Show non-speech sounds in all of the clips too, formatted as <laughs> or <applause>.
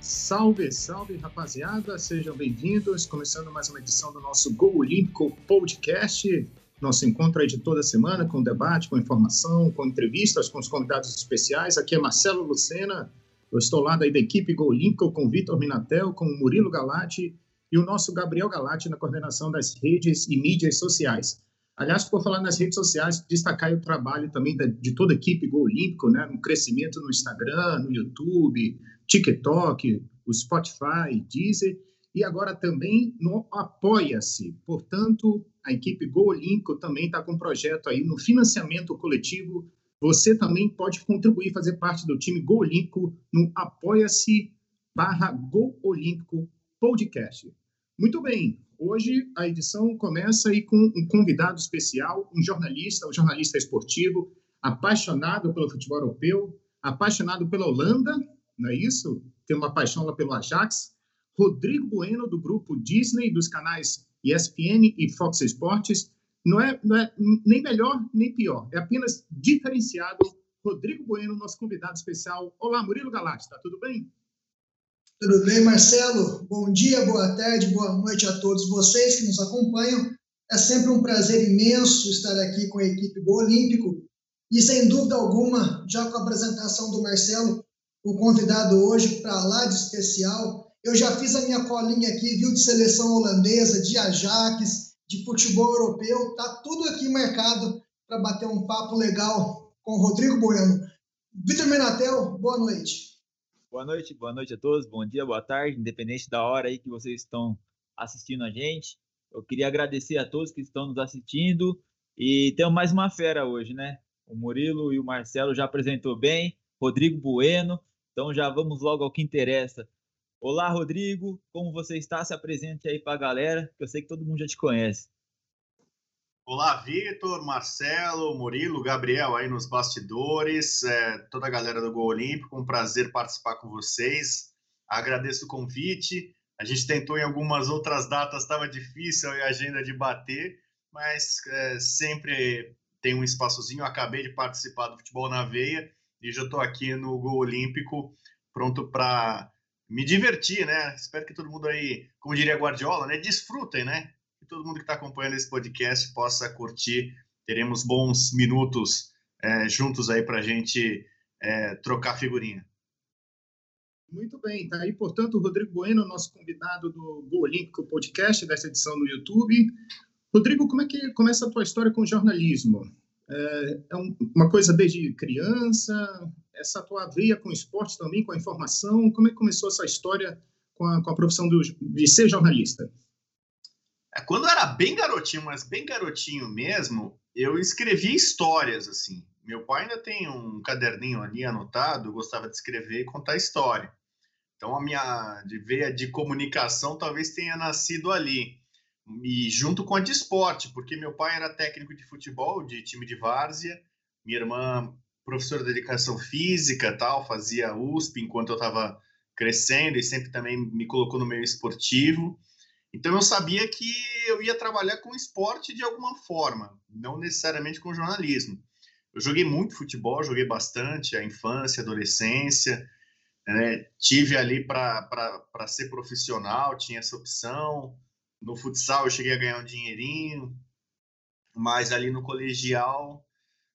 Salve, salve, rapaziada! Sejam bem-vindos. Começando mais uma edição do nosso Gol Olímpico Podcast. Nosso encontro aí de toda semana com debate, com informação, com entrevistas com os convidados especiais. Aqui é Marcelo Lucena. Eu estou lá da equipe Gol Olímpico com Vitor Minatel, com Murilo Galati e o nosso Gabriel Galati na coordenação das redes e mídias sociais. Aliás, por falar nas redes sociais, destacar o trabalho também de toda a equipe Gol Olímpico, né, no crescimento no Instagram, no YouTube, TikTok, o Spotify, Deezer e agora também no Apoia-se. Portanto, a equipe Go também está com um projeto aí no financiamento coletivo. Você também pode contribuir, fazer parte do time Go no Apoia-se barra Go Podcast. Muito bem, hoje a edição começa aí com um convidado especial, um jornalista, um jornalista esportivo, apaixonado pelo futebol europeu, apaixonado pela Holanda, não é isso? Tem uma paixão lá pelo Ajax. Rodrigo Bueno, do grupo Disney, dos canais ESPN e Fox Sports. Não é, não é nem melhor nem pior, é apenas diferenciado. Rodrigo Bueno, nosso convidado especial. Olá, Murilo Galati, tá tudo bem? Tudo bem, Marcelo? Bom dia, boa tarde, boa noite a todos vocês que nos acompanham. É sempre um prazer imenso estar aqui com a equipe Go Olímpico e, sem dúvida alguma, já com a apresentação do Marcelo, o convidado hoje para lá de especial. Eu já fiz a minha colinha aqui, viu, de seleção holandesa, de Ajax, de futebol europeu, tá tudo aqui marcado para bater um papo legal com o Rodrigo Bueno. Vitor Menatel, boa noite. Boa noite, boa noite a todos, bom dia, boa tarde, independente da hora aí que vocês estão assistindo a gente. Eu queria agradecer a todos que estão nos assistindo e temos mais uma fera hoje, né? O Murilo e o Marcelo já apresentou bem, Rodrigo Bueno, então já vamos logo ao que interessa. Olá, Rodrigo, como você está? Se apresente aí para a galera, que eu sei que todo mundo já te conhece. Olá, Vitor, Marcelo, Murilo, Gabriel aí nos bastidores, é, toda a galera do Gol Olímpico, um prazer participar com vocês. Agradeço o convite. A gente tentou em algumas outras datas, estava difícil a agenda de bater, mas é, sempre tem um espaçozinho. Acabei de participar do Futebol na Veia e já estou aqui no Gol Olímpico, pronto para me divertir, né? Espero que todo mundo aí, como diria Guardiola, né, desfrutem, né? Que todo mundo que está acompanhando esse podcast possa curtir. Teremos bons minutos é, juntos aí para a gente é, trocar figurinha. Muito bem, tá aí, portanto, o Rodrigo Bueno, nosso convidado do Gol Olímpico Podcast, dessa edição no YouTube. Rodrigo, como é que começa a tua história com jornalismo? É, é uma coisa desde criança, essa tua veia com esporte também, com a informação, como é que começou essa história com a, com a profissão do, de ser jornalista? É, quando eu era bem garotinho, mas bem garotinho mesmo, eu escrevia histórias, assim. Meu pai ainda tem um caderninho ali anotado, gostava de escrever e contar história. Então a minha veia de comunicação talvez tenha nascido ali e junto com a de esporte, porque meu pai era técnico de futebol, de time de várzea, minha irmã professora de educação física, tal, fazia USP enquanto eu estava crescendo e sempre também me colocou no meio esportivo. Então eu sabia que eu ia trabalhar com esporte de alguma forma, não necessariamente com jornalismo. Eu joguei muito futebol, joguei bastante, a infância, adolescência, né? tive ali para ser profissional, tinha essa opção, no futsal eu cheguei a ganhar um dinheirinho, mas ali no colegial,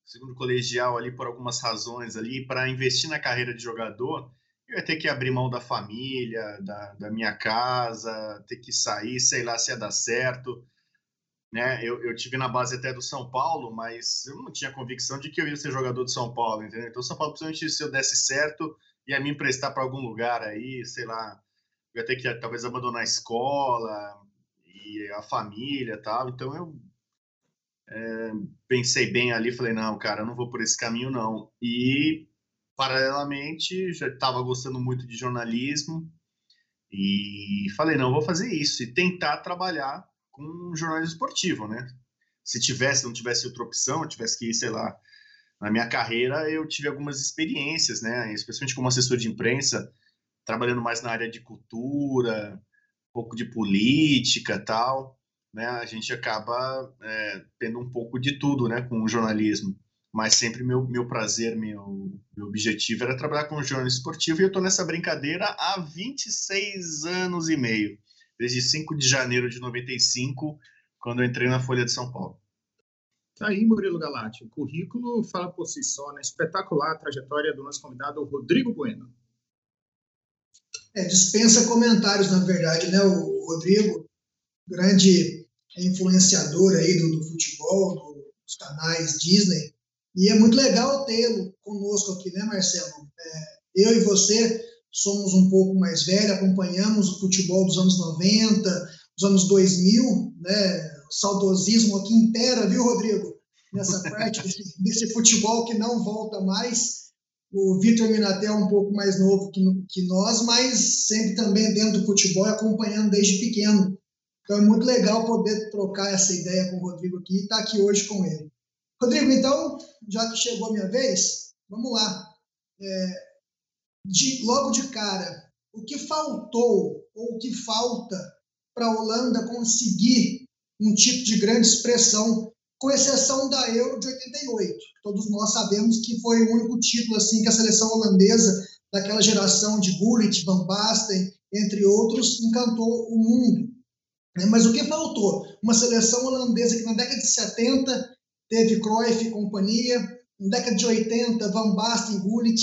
segundo colegial ali por algumas razões ali, para investir na carreira de jogador, eu ia ter que abrir mão da família, da, da minha casa, ter que sair, sei lá se ia dar certo. Né? Eu, eu tive na base até do São Paulo, mas eu não tinha convicção de que eu ia ser jogador do São Paulo, entendeu? Então, São Paulo, principalmente se eu desse certo, ia me emprestar para algum lugar aí, sei lá, eu ia ter que talvez abandonar a escola, a família tal. Então eu é, pensei bem ali, falei, não, cara, eu não vou por esse caminho, não. E, paralelamente, já estava gostando muito de jornalismo e falei, não, vou fazer isso e tentar trabalhar com jornalismo esportivo, né? Se tivesse, não tivesse outra opção, tivesse que ir, sei lá, na minha carreira eu tive algumas experiências, né? Especialmente como assessor de imprensa, trabalhando mais na área de cultura, pouco de política tal, né? A gente acaba é, tendo um pouco de tudo, né, com o jornalismo. mas sempre meu, meu prazer, meu, meu objetivo era trabalhar com jornalismo esportivo e eu estou nessa brincadeira há 26 anos e meio, desde 5 de janeiro de 95, quando eu entrei na Folha de São Paulo. Tá aí, Murilo Galati. O currículo fala por si só, né? Espetacular a trajetória do nosso convidado, Rodrigo Bueno. É, dispensa comentários, na verdade, né? O Rodrigo, grande influenciador aí do, do futebol, do, dos canais Disney, e é muito legal tê-lo conosco aqui, né, Marcelo? É, eu e você somos um pouco mais velhos, acompanhamos o futebol dos anos 90, dos anos 2000, né? O saudosismo aqui impera, viu, Rodrigo? Nessa parte <laughs> desse, futebol que não volta mais. O Vitor Minatel é um pouco mais novo que, que nós, mas sempre também dentro do futebol e acompanhando desde pequeno. Então é muito legal poder trocar essa ideia com o Rodrigo aqui e estar aqui hoje com ele. Rodrigo, então, já que chegou a minha vez, vamos lá. É, de, logo de cara, o que faltou ou o que falta para a Holanda conseguir um tipo de grande expressão, com exceção da Euro de 88. Todos nós sabemos que foi o único título assim que a seleção holandesa daquela geração de Gullit, Van Basten, entre outros, encantou o mundo. Né? Mas o que faltou? Uma seleção holandesa que na década de 70 teve Cruyff e companhia, na década de 80, Van Basten, Gullit,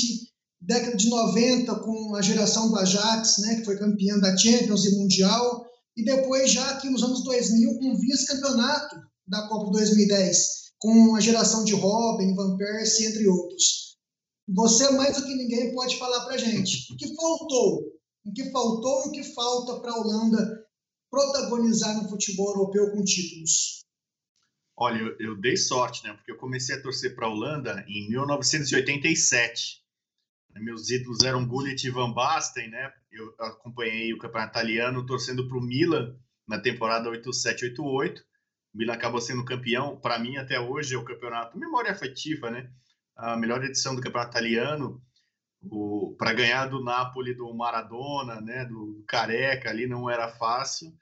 década de 90 com a geração do Ajax, né, que foi campeã da Champions e Mundial, e depois já aqui nos anos 2000 com vice-campeonato da Copa 2010, com a geração de Robin, Van Persie, entre outros. Você mais do que ninguém pode falar para gente o que faltou, o que faltou e o que falta para a Holanda protagonizar no futebol europeu com títulos. Olha, eu, eu, dei sorte, né? Porque eu comecei a torcer para a Holanda em 1987. Meus ídolos eram Gullit e Van Basten, né? Eu acompanhei o campeonato italiano torcendo para o Milan na temporada 87-88. Milan acabou sendo campeão. Para mim, até hoje, é o campeonato, memória afetiva, né? A melhor edição do campeonato italiano. Para ganhar do Napoli, do Maradona, né? Do Careca ali, não era fácil.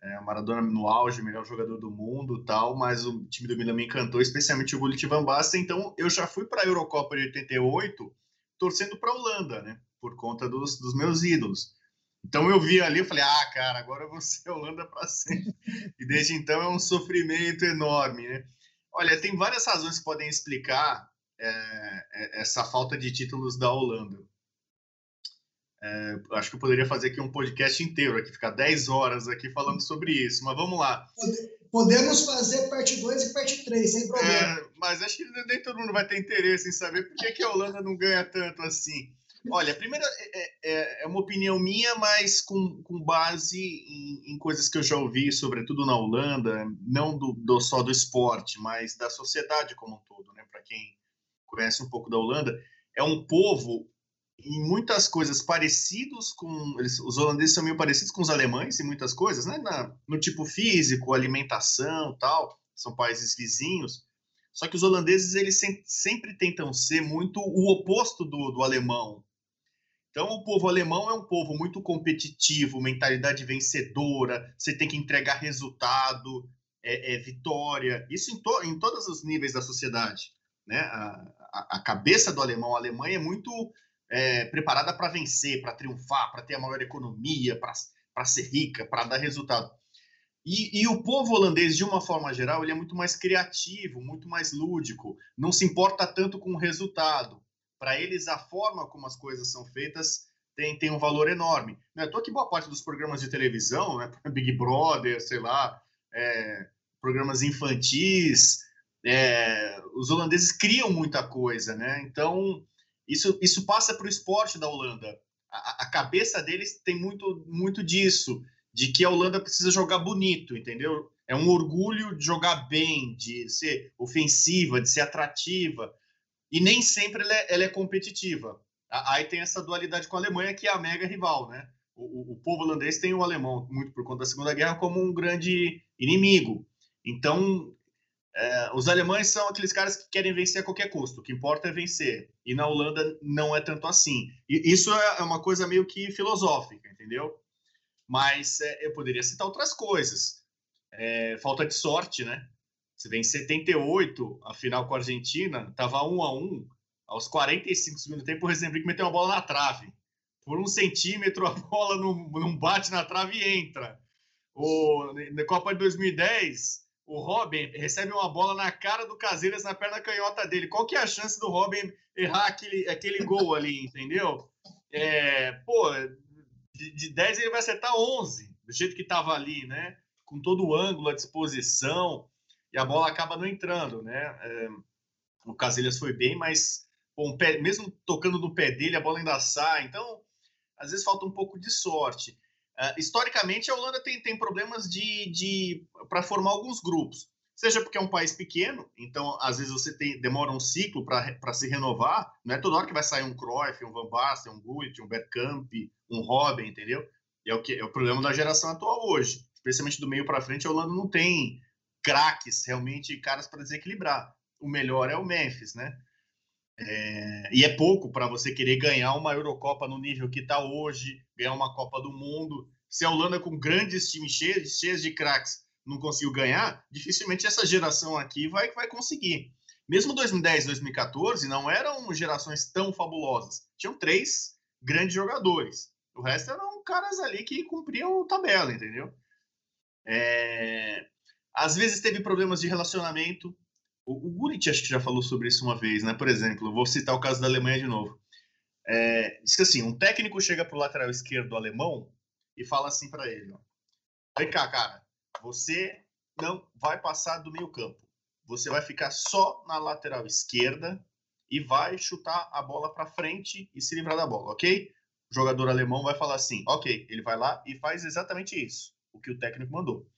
É, Maradona no auge, melhor jogador do mundo tal, mas o time do Milan me encantou, especialmente o Gullit Van Basten, então eu já fui para a Eurocopa de 88 torcendo para a Holanda, né, por conta dos, dos meus ídolos. Então eu vi ali, eu falei, ah, cara, agora eu vou ser Holanda para sempre. E desde então é um sofrimento enorme, né? Olha, tem várias razões que podem explicar é, é essa falta de títulos da Holanda. É, acho que eu poderia fazer aqui um podcast inteiro, aqui ficar 10 horas aqui falando sobre isso, mas vamos lá. Podemos fazer parte 2 e parte 3, sem problema. É, mas acho que nem todo mundo vai ter interesse em saber por que, que a Holanda não ganha tanto assim. Olha, primeiro é, é, é uma opinião minha, mas com, com base em, em, coisas que eu já ouvi, sobretudo na Holanda, não do, do, só do esporte, mas da sociedade como um todo, né? Para quem conhece um pouco da Holanda, é um povo em muitas coisas parecidos com eles, os holandeses são meio parecidos com os alemães em muitas coisas, né? Na, no tipo físico, alimentação, tal, são países vizinhos. Só que os holandeses eles sempre, sempre tentam ser muito o oposto do, do alemão. Então o povo alemão é um povo muito competitivo, mentalidade vencedora, você tem que entregar resultado, é, é vitória, isso em, to, em todos os níveis da sociedade, né? A, a, a cabeça do alemão, a Alemanha é muito é, preparada para vencer, para triunfar, para ter a maior economia, para ser rica, para dar resultado. E, e, o povo holandês, de uma forma geral, ele é muito mais criativo, muito mais lúdico, não se importa tanto com o resultado. Para eles, a forma como as coisas são feitas tem, tem um valor enorme. Não é que boa parte dos programas de televisão, né, <laughs> Big Brother, sei lá, é, programas infantis, é, os holandeses criam muita coisa, né? Então, isso, isso passa para o esporte da Holanda. A, a, cabeça deles tem muito, muito disso, de que a Holanda precisa jogar bonito, entendeu? É um orgulho de jogar bem, de ser ofensiva, de ser atrativa. E nem sempre ela é, ela é competitiva. Aí tem essa dualidade com a Alemanha, que é a mega rival, né? O, o, o povo holandês tem o alemão, muito por conta da Segunda Guerra, como um grande inimigo. Então, é, os alemães são aqueles caras que querem vencer a qualquer custo, o que importa é vencer. E na Holanda não é tanto assim. E isso é, é uma coisa meio que filosófica, entendeu? Mas é, eu poderia citar outras coisas. É, falta de sorte, né? Você vê em 78, a final com a Argentina, estava 1 a 1 aos 45 segundos do tempo, o Rezenbrick meteu uma bola na trave. Por um centímetro, a bola não, não bate na trave e entra. O, na Copa de 2010, o Robin recebe uma bola na cara do Casillas na perna canhota dele. Qual que é a chance do Robin errar aquele, aquele gol ali, entendeu? É, pô, de, de 10 ele vai acertar 11, do jeito que estava ali, né? Com todo o ângulo, a disposição, e a bola acaba não entrando, né? É, o Casillas foi bem, mas um pé, mesmo tocando no pé dele, a bola ainda sai. Então, às vezes falta um pouco de sorte. Uh, historicamente, a Holanda tem, tem problemas de, de para formar alguns grupos. Seja porque é um país pequeno, então às vezes você tem, demora um ciclo para se renovar. Não é toda hora que vai sair um Cruyff, um Van Basten, um Gullit, um Bergkamp, um Robin, entendeu? É o que é o problema da geração atual hoje. Especialmente do meio para frente, a Holanda não tem craques realmente caras para desequilibrar. O melhor é o Memphis, né? É, e é pouco para você querer ganhar uma Eurocopa no nível que está hoje, ganhar uma Copa do Mundo. Se a Holanda, com grandes times cheios, cheios de craques, não conseguiu ganhar, dificilmente essa geração aqui vai, vai conseguir. Mesmo 2010 2014 não eram gerações tão fabulosas. Tinham três grandes jogadores. O resto eram caras ali que cumpriam tabela, entendeu? É... Às vezes teve problemas de relacionamento. O, o Gullit acho que já falou sobre isso uma vez, né? Por exemplo, vou citar o caso da Alemanha de novo. É, diz que assim, um técnico chega para o lateral esquerdo alemão e fala assim para ele: ó, Vem cá, cara, você não vai passar do meio campo. Você vai ficar só na lateral esquerda e vai chutar a bola para frente e se livrar da bola, ok? O jogador alemão vai falar assim: ok, ele vai lá e faz exatamente isso, o que o técnico mandou.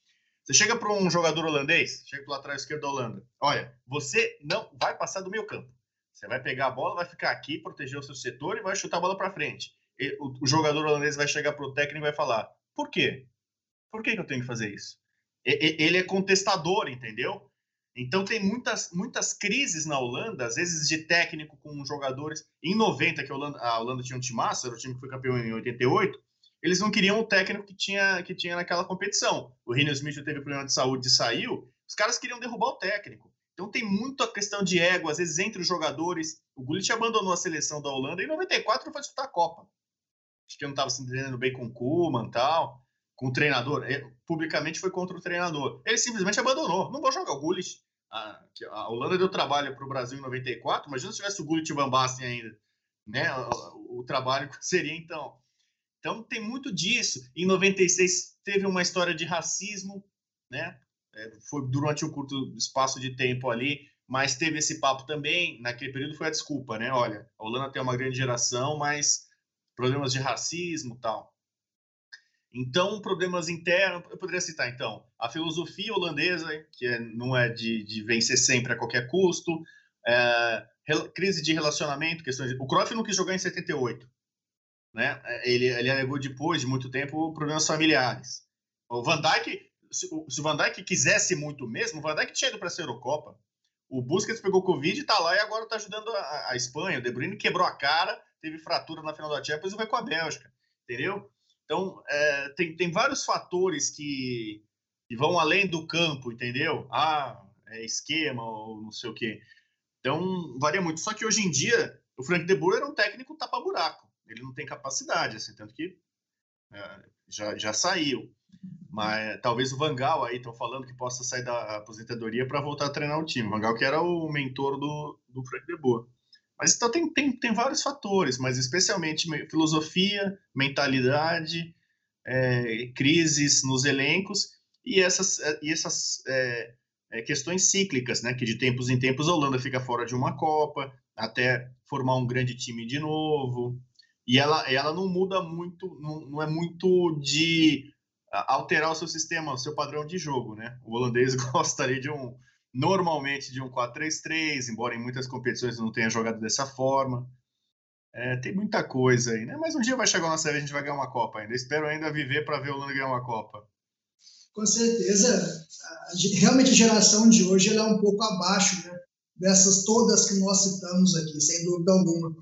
Você chega para um jogador holandês, chega para o lateral esquerdo da Holanda. Olha, você não vai passar do meio campo. Você vai pegar a bola, vai ficar aqui, proteger o seu setor e vai chutar a bola para frente. E, o, o, jogador holandês vai chegar para o técnico e vai falar: por quê? Por que, que eu tenho que fazer isso? E, ele é contestador, entendeu? Então tem muitas, muitas crises na Holanda, às vezes de técnico com jogadores. Em 90, que a Holanda, a Holanda tinha um time massa, era o time que foi campeão em 88, eles não queriam o técnico que tinha, que tinha naquela competição. O Rinus Smith teve problema de saúde e saiu, os caras queriam derrubar o técnico. Então tem muita questão de ego, às vezes, entre os jogadores. O Gullit abandonou a seleção da Holanda em 94 foi disputar a Copa. Acho que não estava se entendendo bem com o Koeman e tal, com o treinador. Ele, publicamente foi contra o treinador. Ele simplesmente abandonou. Não vou jogar o Gullit. A, a Holanda deu trabalho para o Brasil em 94, imagina se tivesse o Gullit e o Van Basten ainda. Né? O, o trabalho <laughs> seria então. Então tem muito disso. Em 96 teve uma história de racismo, né? É, foi durante um curto espaço de tempo ali, mas teve esse papo também. Naquele período foi a desculpa, né? Olha, a Holanda tem uma grande geração, mas problemas de racismo tal. Então, problemas internos, eu poderia citar, então, a filosofia holandesa, que é, não é de, de, vencer sempre a qualquer custo, é, crise de relacionamento, questões de... O Cruyff não quis jogar em 78, né? Ele, ele alegou depois de muito tempo problemas familiares. O Van Dijk, se, se o Van Dijk quisesse muito mesmo, o Van Dijk tinha ido para essa Eurocopa. O Busquets pegou Covid, está lá e agora está ajudando a, a, Espanha. O De Bruyne quebrou a cara, teve fratura na final da Champions e vai com a Bélgica, entendeu? Então, é, tem, tem vários fatores que, que vão além do campo, entendeu? Ah, é esquema ou não sei o quê. Então, varia muito. Só que hoje em dia, o Frank De Boer era um técnico tapa-buraco ele não tem capacidade, assim, tanto que é, já, já saiu. Mas talvez o Vangal aí estão falando que possa sair da aposentadoria para voltar a treinar o time. O Vangal que era o mentor do, do Frank de Boer. Mas então tem, tem, tem vários fatores, mas especialmente filosofia, mentalidade, é, crises nos elencos e essas, é, e essas é, é, questões cíclicas, né? Que de tempos em tempos a Holanda fica fora de uma Copa, até formar um grande time de novo. E ela, ela não muda muito, não, não é muito de alterar o seu sistema, o seu padrão de jogo, né? O holandês <laughs> gostaria de um, normalmente de um 4-3-3, embora em muitas competições não tenha jogado dessa forma. É, tem muita coisa aí, né? Mas um dia vai chegar uma série a gente vai ganhar uma Copa ainda. Espero ainda viver para ver o Holanda ganhar uma Copa. Com certeza. Realmente a geração de hoje ela é um pouco abaixo né? dessas todas que nós citamos aqui, sem dúvida alguma.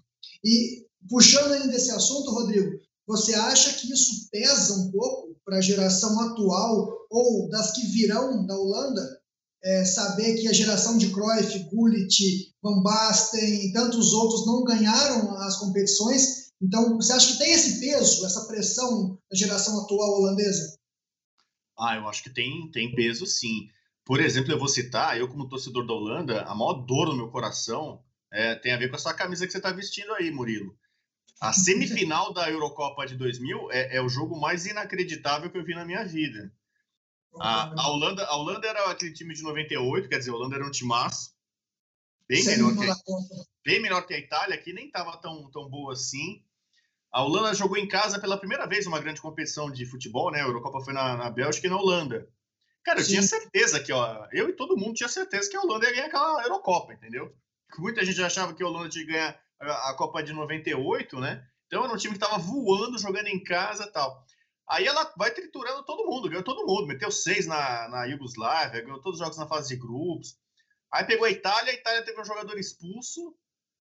E Puxando ainda esse assunto, Rodrigo, você acha que isso pesa um pouco para a geração atual ou das que virão da Holanda? é, saber que a geração de Cruyff, Gullit, Van Basten e tantos outros não ganharam as competições. Então, você acha que tem esse peso, essa pressão da geração atual holandesa? Ah, eu acho que tem, tem peso sim. Por exemplo, eu vou citar, eu como torcedor da Holanda, a maior dor no meu coração é, tem a ver com essa camisa que você está vestindo aí, Murilo. A semifinal da Eurocopa de 2000 é, é, o jogo mais inacreditável que eu vi na minha vida. A, a, Holanda, a Holanda era aquele time de 98, quer dizer, a Holanda era um timaço. Bem melhor, que, bem melhor que a Itália, que nem estava tão, tão boa assim. A Holanda jogou em casa pela primeira vez uma grande competição de futebol, né? A Eurocopa foi na, na Bélgica e na Holanda. Cara, eu Sim. tinha certeza que, ó, eu e todo mundo tinha certeza que a Holanda ia ganhar aquela Eurocopa, entendeu? Muita gente achava que a Holanda tinha ganhar a, Copa de 98, né? Então era um time que estava voando, jogando em casa tal. Aí ela vai triturando todo mundo, ganhou todo mundo, meteu seis na, na Iugoslávia, ganhou todos os jogos na fase de grupos. Aí pegou a Itália, a Itália teve um jogador expulso.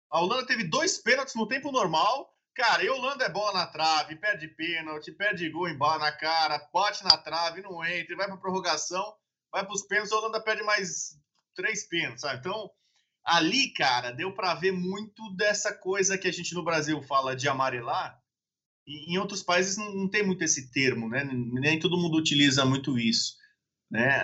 A Holanda teve dois pênaltis no tempo normal. Cara, e a Holanda é bola na trave, perde pênalti, perde gol em bala na cara, bate na trave, não entra, vai para prorrogação, vai para os pênaltis, a Holanda perde mais três pênaltis, sabe? Então, ali, cara, deu para ver muito dessa coisa que a gente no Brasil fala de amarelar, em outros países não, não, tem muito esse termo, né? Nem todo mundo utiliza muito isso, né?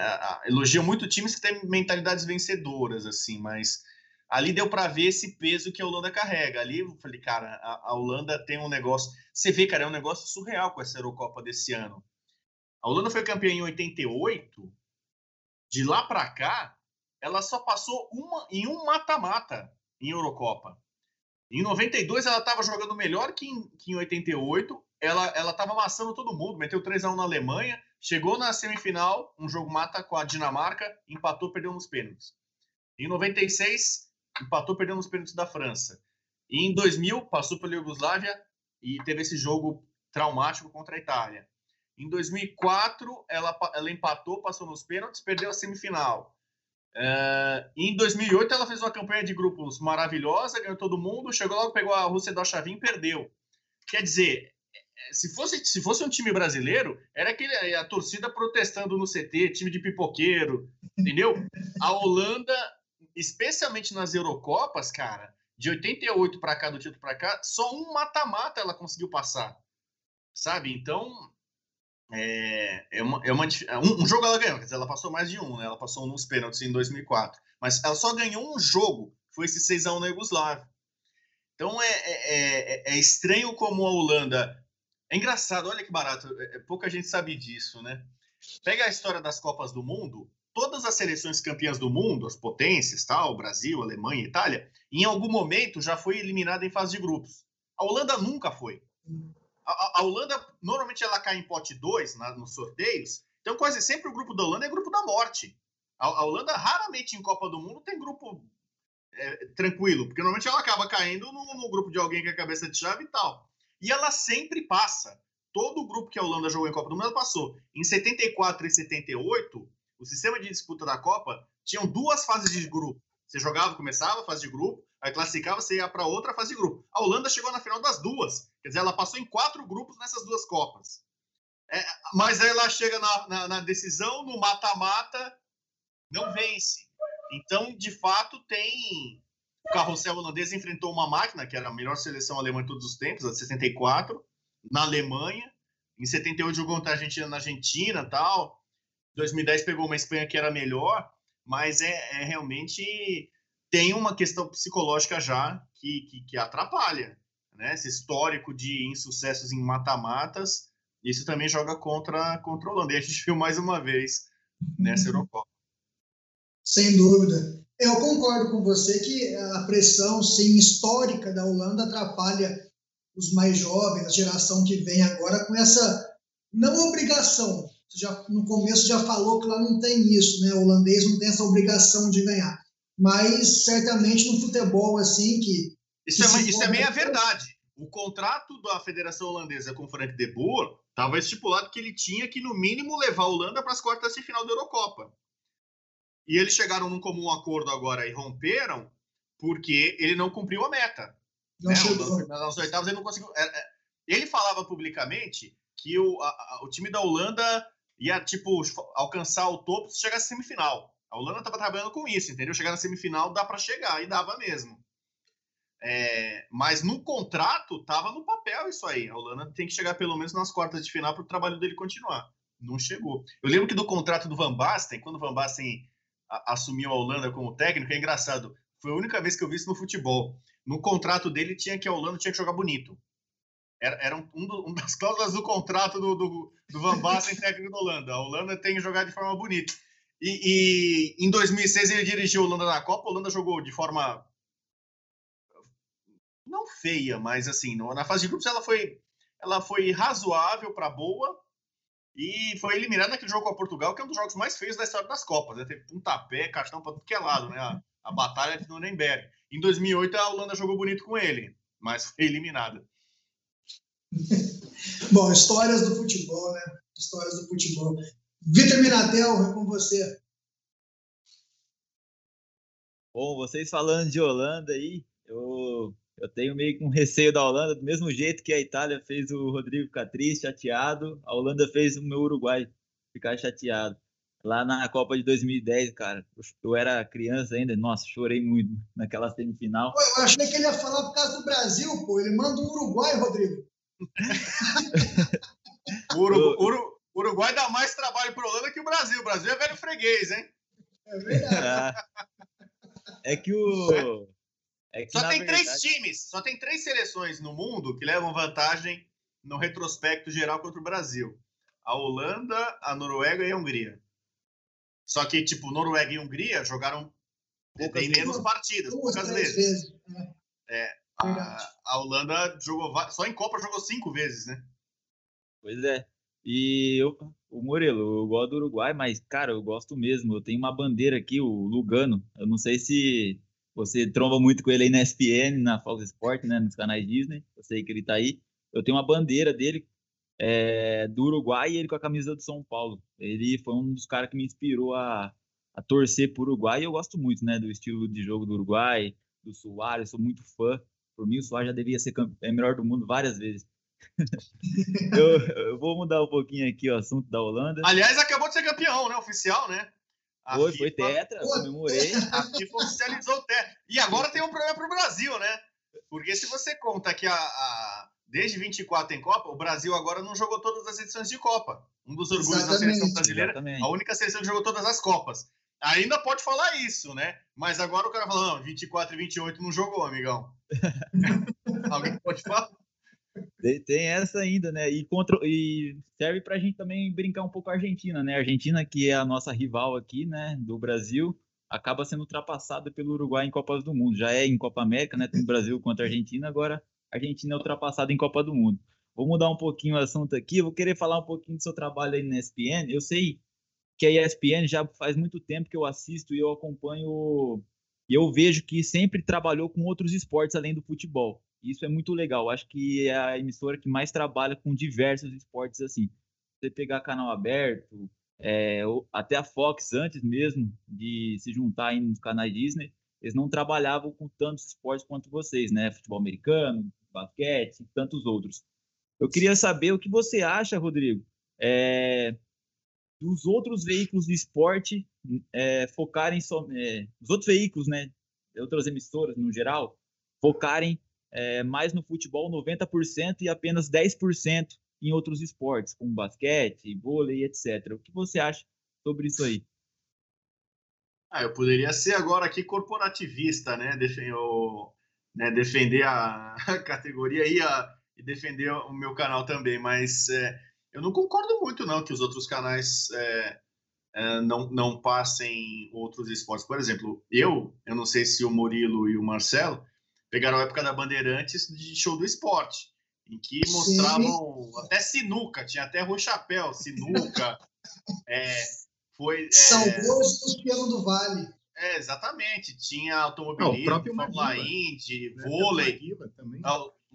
Elogiam muito times que têm mentalidades vencedoras, assim, mas ali deu para ver esse peso que a Holanda carrega. Ali eu falei, cara, a, a, Holanda tem um negócio. Você vê, cara, é um negócio surreal com essa Eurocopa desse ano. A Holanda foi campeã em 88. De lá para cá, ela só passou uma, em um mata-mata em Eurocopa. Em 92 ela estava jogando melhor que em, que em 88. Ela ela estava amassando todo mundo, meteu 3 a 1 na Alemanha, chegou na semifinal, um jogo mata com a Dinamarca, empatou, perdeu nos pênaltis. Em 96 empatou, perdeu nos pênaltis da França. E em 2000 passou pela Iugoslávia e teve esse jogo traumático contra a Itália. Em 2004 ela ela empatou, passou nos pênaltis, perdeu a semifinal. Uh, em 2008 ela fez uma campanha de grupos maravilhosa, ganhou todo mundo, chegou lá, pegou a Rússia do Chavinho e perdeu. Quer dizer, se fosse, se fosse um time brasileiro, era aquele, a torcida protestando no CT, time de pipoqueiro, entendeu? A Holanda, especialmente nas Eurocopas, cara, de 88 para cá, do título para cá, só um mata-mata ela conseguiu passar, sabe? Então, é, é, uma, é uma, um, um, jogo ela ganhou, quer dizer, ela passou mais de um, né? Ela passou nos pênaltis em 2004. Mas ela só ganhou um jogo, foi esse 6x1 na Yugoslávia. Então é, é, é, é, estranho como a Holanda. É engraçado, olha que barato, é, é, pouca gente sabe disso, né? Pega a história das Copas do Mundo, todas as seleções campeãs do mundo, as potências, tal, Brasil, Alemanha, Itália, em algum momento já foi eliminada em fase de grupos. A Holanda nunca foi a, a, Holanda, normalmente ela cai em pote 2 nos sorteios, então quase sempre o grupo da Holanda é grupo da morte. A, a Holanda raramente em Copa do Mundo tem grupo é, tranquilo, porque normalmente ela acaba caindo no, no, grupo de alguém que é cabeça de chave e tal. E ela sempre passa. Todo o grupo que a Holanda jogou em Copa do Mundo, ela passou. Em 74 e 78, o sistema de disputa da Copa tinham duas fases de grupo. Você jogava, começava a fase de grupo, aí classificava, você ia para outra fase de grupo. A Holanda chegou na final das duas. Quer dizer, ela passou em quatro grupos nessas duas Copas. É, mas ela chega na, na, na decisão, no mata-mata, não vence. Então, de fato, tem. O carrossel holandês enfrentou uma máquina, que era a melhor seleção alemã de todos os tempos, a de 64, na Alemanha. Em 78 jogou contra a Argentina na Argentina tal. Em 2010 pegou uma Espanha que era melhor mas é, é realmente tem uma questão psicológica já que, que, que, atrapalha, né? Esse histórico de insucessos em mata-matas, isso também joga contra, contra a Holanda. E a gente <laughs> viu mais uma vez nessa Eurocopa. Sem dúvida. Eu concordo com você que a pressão, sim, histórica da Holanda atrapalha os mais jovens, a geração que vem agora, com essa não obrigação, já, no começo já falou que lá não tem isso, né? O holandês não tem essa obrigação de ganhar. Mas certamente no futebol, assim, que. Isso, é, isso é meia verdade. O contrato da Federação Holandesa com o Frank de Boer estava estipulado que ele tinha que, no mínimo, levar a Holanda para as quartas de final da Eurocopa. E eles chegaram num comum acordo agora e romperam porque ele não cumpriu a meta. Não né? chegou. Nas oitavas ele não conseguiu. É, é, ele falava publicamente que o, a, o time da Holanda ia, tipo, alcançar o topo se chegasse à semifinal. A Holanda estava trabalhando com isso, entendeu? Chegar na semifinal dá para chegar, e dava mesmo. É, mas no contrato estava no papel isso aí. A Holanda tem que chegar pelo menos nas quartas de final para o trabalho dele continuar. Não chegou. Eu lembro que do contrato do Van Basten, quando o Van Basten assumiu a Holanda como técnico, é engraçado. Foi a única vez que eu vi isso no futebol. No contrato dele tinha que a Holanda tinha que jogar bonito. Era, era um, um das <laughs> cláusulas do contrato do, do, do Van Basten, técnico da Holanda. A Holanda tem que jogar de forma bonita. E, e, em 2006 ele dirigiu a Holanda na Copa. A Holanda jogou de forma não feia, mas assim, na fase de grupos ela foi, ela foi razoável para boa e foi eliminada naquele jogo com a Portugal, que é um dos jogos mais feios da história das Copas. Né? Teve pontapé, cartão para tudo que é lado, né? A, a batalha de Nuremberg. Em 2008 a Holanda jogou bonito com ele, mas foi eliminada. <laughs> Bom, histórias do futebol, né? Histórias do futebol. Vitor Minatel, é com você. Bom, vocês falando de Holanda aí, eu, eu tenho meio que um receio da Holanda, do mesmo jeito que a Itália fez o Rodrigo ficar triste, chateado, a Holanda fez o meu Uruguai ficar chateado. Lá na Copa de 2010, cara, eu era criança ainda, nossa, chorei muito naquela semifinal. Pô, eu achei que ele ia falar por causa do Brasil, pô, ele manda um Uruguai, Rodrigo. <laughs> o Uru, Uru, Uruguai dá mais trabalho para Holanda que o Brasil. O Brasil é velho freguês, hein? É verdade. É que o. É que, só tem verdade... três times, só tem três seleções no mundo que levam vantagem no retrospecto geral contra o Brasil: a Holanda, a Noruega e a Hungria. Só que, tipo, Noruega e Hungria jogaram bem menos partidas, poucas vezes. vezes. Né? É, a, a Holanda jogou só em Copa jogou cinco vezes, né? Pois é. E eu, o Murilo, eu gosto do Uruguai, mas, cara, eu gosto mesmo. Eu tenho uma bandeira aqui, o Lugano. Eu não sei se você tromba muito com ele aí na ESPN, na Fox Sport, né, nos canais Disney. Eu sei que ele tá aí. Eu tenho uma bandeira dele é, do Uruguai e ele com a camisa do São Paulo. Ele foi um dos caras que me inspirou a, a torcer por Uruguai. E eu gosto muito, né, do estilo de jogo do Uruguai, do Soares. Sou muito fã. Por mim, o Soares já devia ser é melhor do mundo várias vezes. <laughs> eu, eu, vou mudar um pouquinho aqui o assunto da Holanda. Aliás, acabou de ser campeão, né? Oficial, né? A foi, FIFA, foi tetra, comemorei. A FIFA oficializou o tetra. E agora tem um problema para o Brasil, né? Porque se você conta que a, a, desde 24 em Copa, o Brasil agora não jogou todas as edições de Copa. Um dos orgulhos exatamente, da seleção brasileira, exatamente. a única seleção que jogou todas as Copas. Ainda pode falar isso, né? Mas agora o cara fala, não, 24 e 28 não jogou, amigão. <laughs> Alguém pode falar? Tem, essa ainda, né? E, contra, e serve para a gente também brincar um pouco a Argentina, né? A Argentina, que é a nossa rival aqui, né, do Brasil, acaba sendo ultrapassada pelo Uruguai em Copas do Mundo. Já é em Copa América, né? Tem Brasil contra a Argentina, agora a Argentina é ultrapassada em Copa do Mundo. Vou mudar um pouquinho o assunto aqui, vou querer falar um pouquinho do seu trabalho aí na ESPN. Eu sei que a ESPN já faz muito tempo que eu assisto e eu acompanho e eu vejo que sempre trabalhou com outros esportes além do futebol. Isso é muito legal. Acho que é a emissora que mais trabalha com diversos esportes assim. Você pegar canal aberto, é, até a Fox antes mesmo de se juntar aí nos canais Disney, eles não trabalhavam com tantos esportes quanto vocês, né? Futebol americano, basquete e tantos outros. Eu queria saber o que você acha, Rodrigo, é, dos outros veículos de esporte é, focarem só, é, os outros veículos, né, outras emissoras no geral, focarem é, mais no futebol 90% e apenas 10% em outros esportes, como basquete, vôlei, etc. O que você acha sobre isso aí? Ah, eu poderia ser agora aqui corporativista, né? Defender, né? defender <laughs> a, categoria e, a, e, defender o meu canal também, mas é, eu não concordo muito não que os outros canais é, é, não, não passem outros esportes. Por exemplo, eu, eu não sei se o Murilo e o Marcelo, pegaram a época da Bandeirantes de show do esporte, em que mostravam Sim. até sinuca, tinha até Rui Chapéu, sinuca. <laughs> é, foi, é... Saudoso dos Piano do Vale. É, exatamente. Tinha automobilismo, Fórmula Indy, né? vôlei,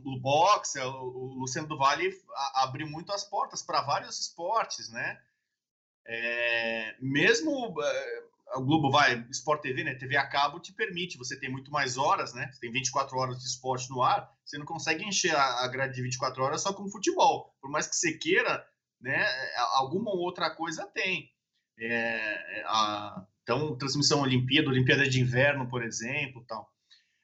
o boxe, o Luciano do Vale abriu muito as portas para vários esportes, né? É, mesmo é, o Globo vai, Sport TV, né? TV a cabo te permite, você tem muito mais horas, né? Você tem 24 horas de esporte no ar, você não consegue encher a, a grade de 24 horas só com futebol. Por mais que você queira, né? Alguma outra coisa tem. É, a, Então, transmissão Olimpíada, Olimpíada de Inverno, por exemplo, tal.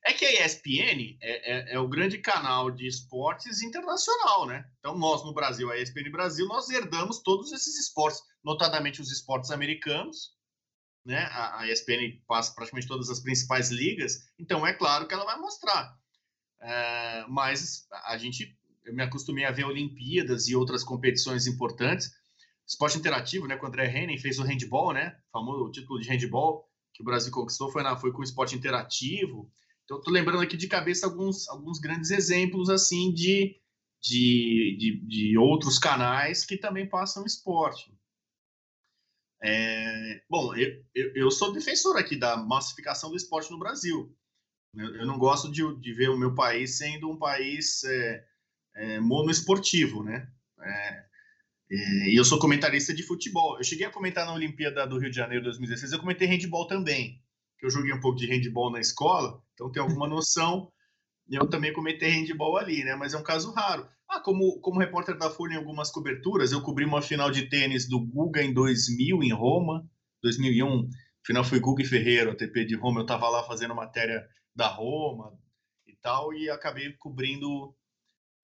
É que a ESPN é, é, é, o grande canal de esportes internacional, né? Então, nós no Brasil, a ESPN Brasil, nós herdamos todos esses esportes, notadamente os esportes americanos, né? A, a ESPN passa praticamente todas as principais ligas, então é claro que ela vai mostrar. É, mas a gente, eu me acostumei a ver Olimpíadas e outras competições importantes. Esporte interativo, né? Com o André Henning fez o handball, né? O famoso título de handball que o Brasil conquistou foi, na, foi com o esporte interativo. Então, estou lembrando aqui de cabeça alguns, alguns grandes exemplos assim de, de, de, de outros canais que também passam esporte. É, bom, eu, eu, sou defensor aqui da massificação do esporte no Brasil. Eu, eu não gosto de, de, ver o meu país sendo um país é, é, monoesportivo, né? É, e eu sou comentarista de futebol. Eu cheguei a comentar na Olimpíada do Rio de Janeiro 2016, eu comentei handball também que eu joguei um pouco de handball na escola, então tenho alguma noção. Eu também comentei handball ali, né? Mas é um caso raro. Ah, como, como repórter da Folha em algumas coberturas, eu cobri uma final de tênis do Guga em 2000 em Roma, 2001. Final foi Guga e Ferreira, ATP de Roma. Eu estava lá fazendo matéria da Roma e tal, e acabei cobrindo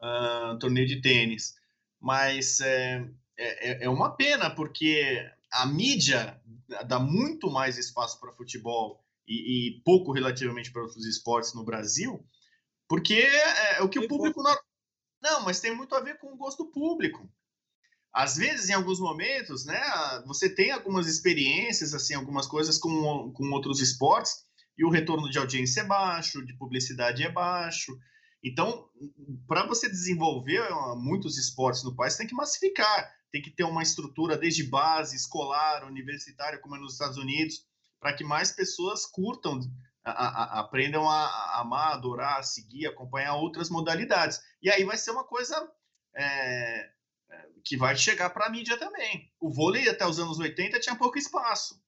uh, torneio de tênis. Mas é, é, é uma pena, porque a mídia dá muito mais espaço para futebol e, e, pouco relativamente para outros esportes no Brasil, porque é, é o que o público. Não, mas tem muito a ver com o gosto público. Às vezes, em alguns momentos, né, você tem algumas experiências, assim, algumas coisas com, com outros esportes, e o retorno de audiência é baixo, de publicidade é baixo. Então, para você desenvolver muitos esportes no país, tem que massificar, tem que ter uma estrutura desde base, escolar, universitária, como é nos Estados Unidos para que mais pessoas curtam, a, a, aprendam a, a, amar, adorar, seguir, acompanhar outras modalidades. E aí vai ser uma coisa é, é que vai chegar para a mídia também. O vôlei até os anos 80 tinha pouco espaço.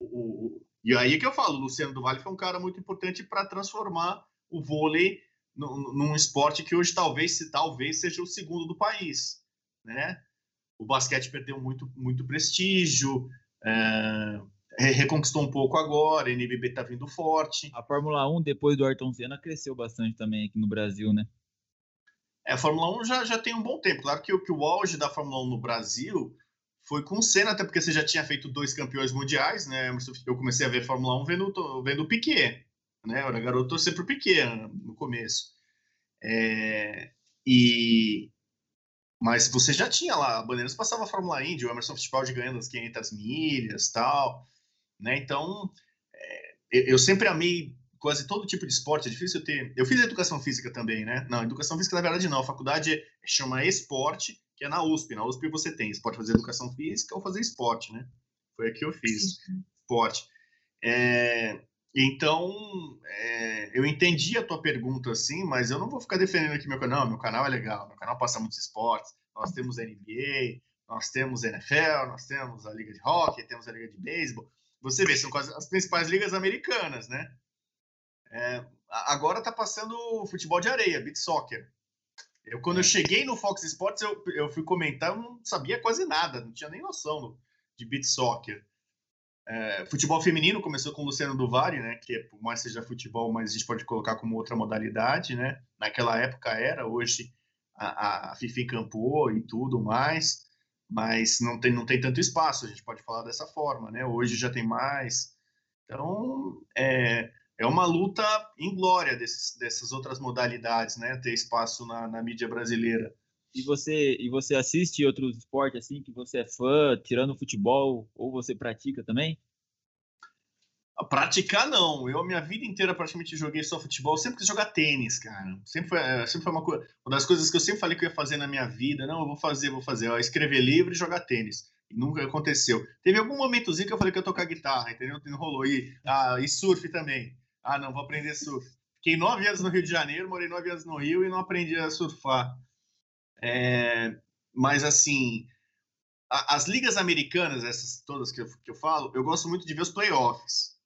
O, o, e aí que eu falo, o Luciano do Vale foi um cara muito importante para transformar o vôlei num, num esporte que hoje talvez, se talvez seja o segundo do país, né? O basquete perdeu muito, muito prestígio. É, reconquistou um pouco agora, a NBB está vindo forte. A Fórmula 1, depois do Ayrton Senna, cresceu bastante também aqui no Brasil, né? É, a Fórmula 1 já, já tem um bom tempo. Claro que, que o auge da Fórmula 1 no Brasil foi com o Senna, até porque você já tinha feito dois campeões mundiais, né? Eu comecei a ver Fórmula 1 vendo, vendo o Piquet, né? Eu era garoto torcer pro Piquet no começo. É, e, mas você já tinha lá, a Bandeirantes passava a Fórmula Indy, o Emerson Fittipaldi ganhando as 500 milhas tal. Né? Então, é, eu sempre amei quase todo tipo de esporte, é difícil ter. Eu fiz educação física também, né? Não, educação física na verdade não. A faculdade chama esporte, que é na USP. Na USP você tem, você pode fazer educação física ou fazer esporte, né? Foi aqui que eu fiz, esporte. É, então, é, eu entendi a tua pergunta assim, mas eu não vou ficar defendendo aqui meu canal. Meu canal é legal, meu canal passa muitos esportes. Nós temos NBA, nós temos NFL, nós temos a Liga de Hockey, temos a Liga de Beisebol. Você vê, são as principais ligas americanas, né? É, agora tá passando futebol de areia, beat soccer. Eu, quando eu é. cheguei no Fox Sports, eu, eu fui comentar, eu não sabia quase nada, não tinha nem noção de beat soccer. É, futebol feminino começou com o Luciano Duvari, né? Que por mais seja futebol, mas a gente pode colocar como outra modalidade, né? Naquela época era, hoje a, a FIFA encampou e tudo mais mas não tem, não tem tanto espaço, a gente pode falar dessa forma, né? Hoje já tem mais. Então, é, é uma luta inglória desses, dessas outras modalidades, né? Ter espaço na, na mídia brasileira. E você, e você assiste outros esportes assim que você é fã, tirando futebol, ou você pratica também? Praticar não. Eu a minha vida inteira praticamente joguei só futebol. Eu sempre quis jogar tênis, cara. Sempre foi, é, sempre foi uma, coisa, uma das coisas que eu sempre falei que eu ia fazer na minha vida. Não, eu vou fazer, vou fazer. Escrever livro e jogar tênis. Nunca aconteceu. Teve algum momentozinho que eu falei que ia tocar guitarra, entendeu? Não rolou. E, ah, e surf também. Ah, não, vou aprender surf. Fiquei nove anos no Rio de Janeiro, morei nove anos no Rio e não aprendi a surfar. É, mas assim, as ligas americanas, essas todas que eu, que eu falo, eu gosto muito de ver os playoffs.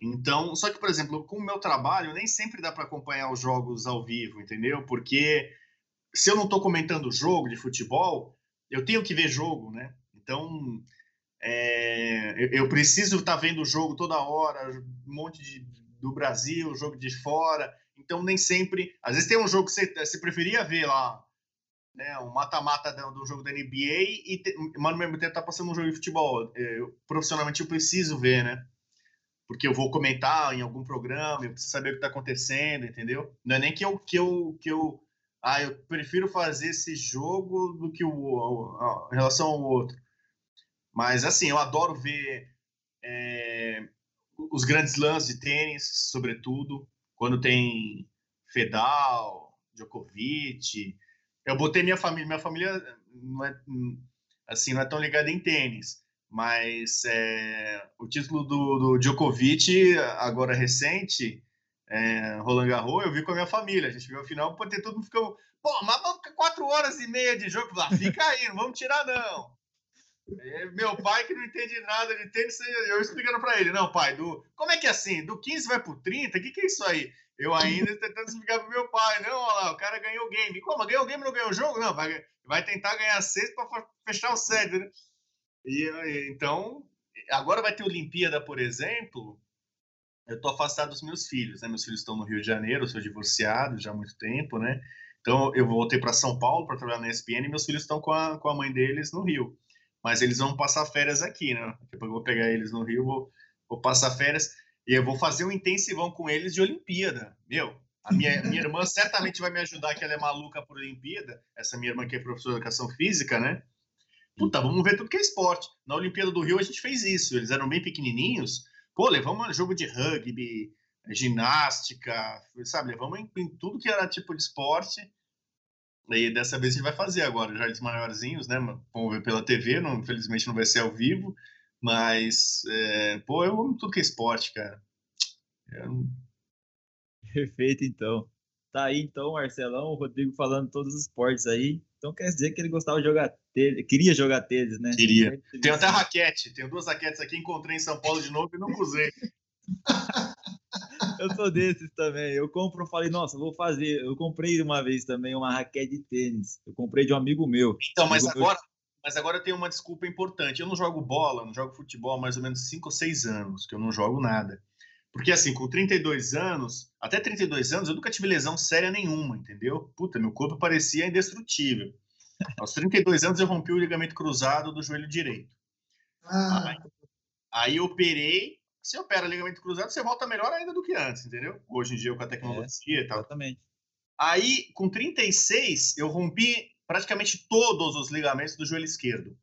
Então, só que, por exemplo, com o meu trabalho, nem sempre dá para acompanhar os jogos ao vivo, entendeu? Porque se eu não estou comentando jogo de futebol, eu tenho que ver jogo, né? Então, É, eu preciso estar tá vendo o jogo toda hora, um monte de, do Brasil, jogo de fora. Então, nem sempre. Às vezes tem um jogo que você, você preferia ver lá, né, um mata-mata do, do, jogo da NBA, e te, mas no mesmo tempo tá passando um jogo de futebol. Eu, profissionalmente, eu preciso ver, né? Porque eu vou comentar em algum programa, eu preciso saber o que está acontecendo, entendeu? Não é nem que eu, que eu, que eu ah, eu prefiro fazer esse jogo do que o, em relação ao outro. Mas, assim, eu adoro ver é, os grandes lances de tênis, sobretudo, quando tem Fedal, Djokovic. Eu botei minha família, minha família não é, assim, não é tão ligada em tênis, mas é, o título do, do Djokovic, agora recente, é, Roland Garros, eu vi com a minha família. A gente viu o final, pô, ter todo mundo ficou. Pô, mas vamos quatro horas e meia de jogo. Lá, fica aí, não vamos tirar, não. Meu pai, que não entende nada de tênis, eu explicando para ele: não, pai, do, como é que é assim? Do 15 vai pro 30? O que, que é isso aí? Eu ainda tentando explicar pro meu pai: não, olha lá, o cara ganhou o game. Como? Ganhou o game não ganhou o jogo? Não, vai, vai tentar ganhar seis para fechar o set, né? E, então, agora vai ter Olimpíada, por exemplo eu estou afastado dos meus filhos, né? Meus filhos estão no Rio de Janeiro, eu sou divorciado já há muito tempo, né? Então eu voltei para São Paulo para trabalhar na ESPN e meus filhos estão com a, com a mãe deles no Rio. Mas eles vão passar férias aqui, né? Depois eu vou pegar eles no Rio, vou, vou passar férias e eu vou fazer um intensivão com eles de Olimpíada. Meu, a minha, minha irmã certamente vai me ajudar, que ela é maluca por Olimpíada. Essa minha irmã que é professora de educação física, né? Puta, vamos ver tudo que é esporte. Na Olimpíada do Rio a gente fez isso. Eles eram bem pequenininhos Pô, levamos jogo de rugby, ginástica, sabe? Levamos em, em, tudo que era tipo de esporte. E dessa vez a gente vai fazer agora, já eles maiorzinhos, né? Vamos ver pela TV, não, infelizmente não vai ser ao vivo. Mas, é, pô, eu amo tudo que é esporte, cara. Eu... Perfeito, então. Tá aí, então, Marcelão, o Rodrigo falando todos os esportes aí. Então quer dizer que ele gostava de jogar tênis, queria jogar tênis, né? Queria. Tenho até raquete, tenho duas raquetes aqui, encontrei em São Paulo de novo e não usei. <laughs> eu sou desses também. Eu compro, falei, nossa, vou fazer. Eu comprei uma vez também uma raquete de tênis. Eu comprei de um amigo meu. Então, mas agora, meu... mas agora eu tenho uma desculpa importante. Eu não jogo bola, não jogo futebol há mais ou menos 5 ou 6 anos, que eu não jogo nada. Porque assim, com 32 anos, até 32 anos, eu nunca tive lesão séria nenhuma, entendeu? Puta, meu corpo parecia indestrutível. Aos 32 anos eu rompi o ligamento cruzado do joelho direito. Ah. Aí, aí eu operei. Se opera ligamento cruzado, você volta melhor ainda do que antes, entendeu? Hoje em dia com a tecnologia é, e tal. Exatamente. Aí, com 36, eu rompi praticamente todos os ligamentos do joelho esquerdo.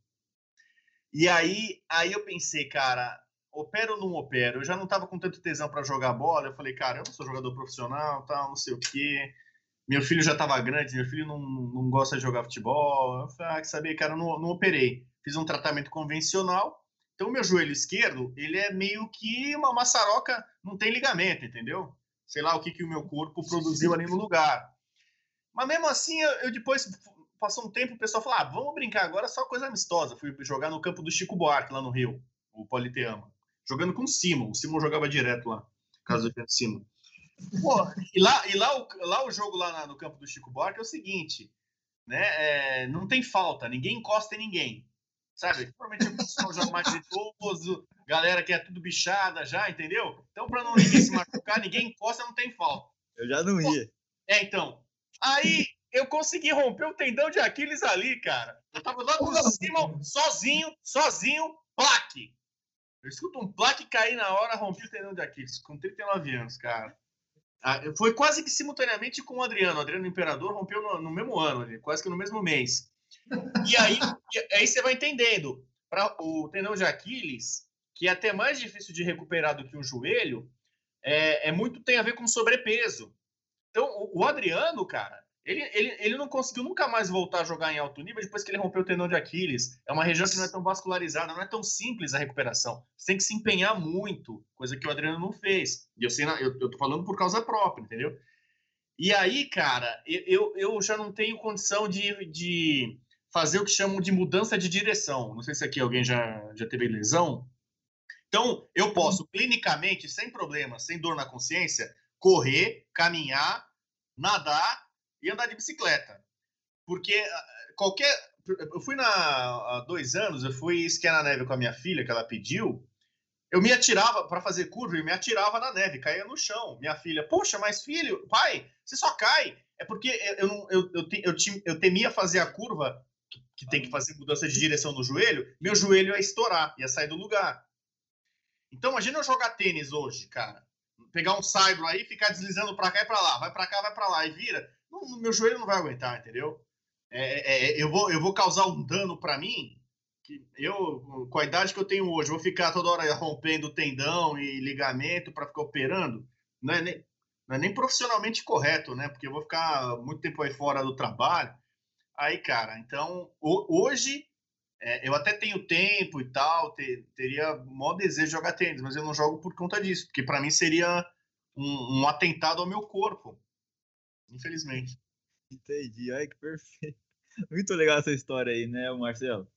E aí, aí eu pensei, cara, opero ou não opero? Eu já não estava com tanto tesão para jogar bola. Eu falei, cara, eu não sou jogador profissional, tal, não sei o quê. Meu filho já estava grande, meu filho não, não gosta de jogar futebol. Eu falei, ah, que saber, cara, não, não operei. Fiz um tratamento convencional. Então, meu joelho esquerdo, ele é meio que uma maçaroca, não tem ligamento, entendeu? Sei lá o que, que o meu corpo produziu ali no lugar. Mas mesmo assim, eu, eu depois, passou um tempo, o pessoal falou, ah, vamos brincar agora, só coisa amistosa. Fui jogar no campo do Chico Buarque, lá no Rio, o Politeama jogando com o Simon. O Simon jogava direto lá, caso de Simon. Pô, e lá, e lá, o, lá o jogo lá na, no campo do Chico Buarque é o seguinte, né? É, não tem falta, ninguém encosta em ninguém. Sabe? Provavelmente o pessoal já mais idoso, galera que é tudo bichada já, entendeu? Então, para não ninguém se machucar, ninguém encosta, não tem falta. Eu já não ia. É, então. Aí eu consegui romper o tendão de Aquiles ali, cara. Eu tava lá com o Simon, sozinho, sozinho, plaque. Eu escuto um plaque cair na hora, rompi o tendão de Aquiles, com 39 anos, cara. Ah, foi quase que simultaneamente com o Adriano. O Adriano Imperador rompeu no, no mesmo ano, quase que no mesmo mês. E aí, e aí você vai entendendo. Para o tendão de Aquiles, que é até mais difícil de recuperar do que o joelho, é, é muito tem a ver com sobrepeso. Então, o, o Adriano, cara, ele, ele, ele não conseguiu nunca mais voltar a jogar em alto nível depois que ele rompeu o tendão de Aquiles. É uma região que não é tão vascularizada, não é tão simples a recuperação. Você tem que se empenhar muito, coisa que o Adriano não fez. E eu, sei, eu, eu tô falando por causa própria, entendeu? E aí, cara, eu, eu já não tenho condição de, de fazer o que chamam de mudança de direção. Não sei se aqui alguém já, já teve lesão. Então, eu posso, clinicamente, sem problema, sem dor na consciência, correr, caminhar, nadar e andar de bicicleta. Porque ah, qualquer eu fui na, há dois anos, eu fui esquiar na neve com a minha filha, que ela pediu. Eu me atirava para fazer curva e me atirava na neve, caía no chão. Minha filha, poxa, mas filho, pai, você só cai. É porque eu, eu, eu, eu, eu, eu temia fazer a curva, que, tem que fazer mudança de direção no joelho, meu joelho ia estourar, ia sair do lugar. Então, imagina eu jogar tênis hoje, cara. Pegar um saibro aí, ficar deslizando para cá e para lá, vai para cá, vai para lá e vira. Não, meu joelho não vai aguentar, entendeu? É, é, é eu, vou, eu vou causar um dano para mim. Que eu, com a idade que eu tenho hoje, vou ficar toda hora <laughs> rompendo tendão e ligamento para ficar operando. Não é, nem, não é nem profissionalmente correto, né? Porque eu vou ficar muito tempo aí fora do trabalho. Aí, cara, então, hoje é, eu até tenho tempo e tal, ter, teria o maior desejo de jogar tênis, mas eu não jogo por conta disso, porque para mim seria um, um, atentado ao meu corpo, infelizmente. Entendi, ai que perfeito. <laughs> Muito legal essa história aí, né, Marcelo?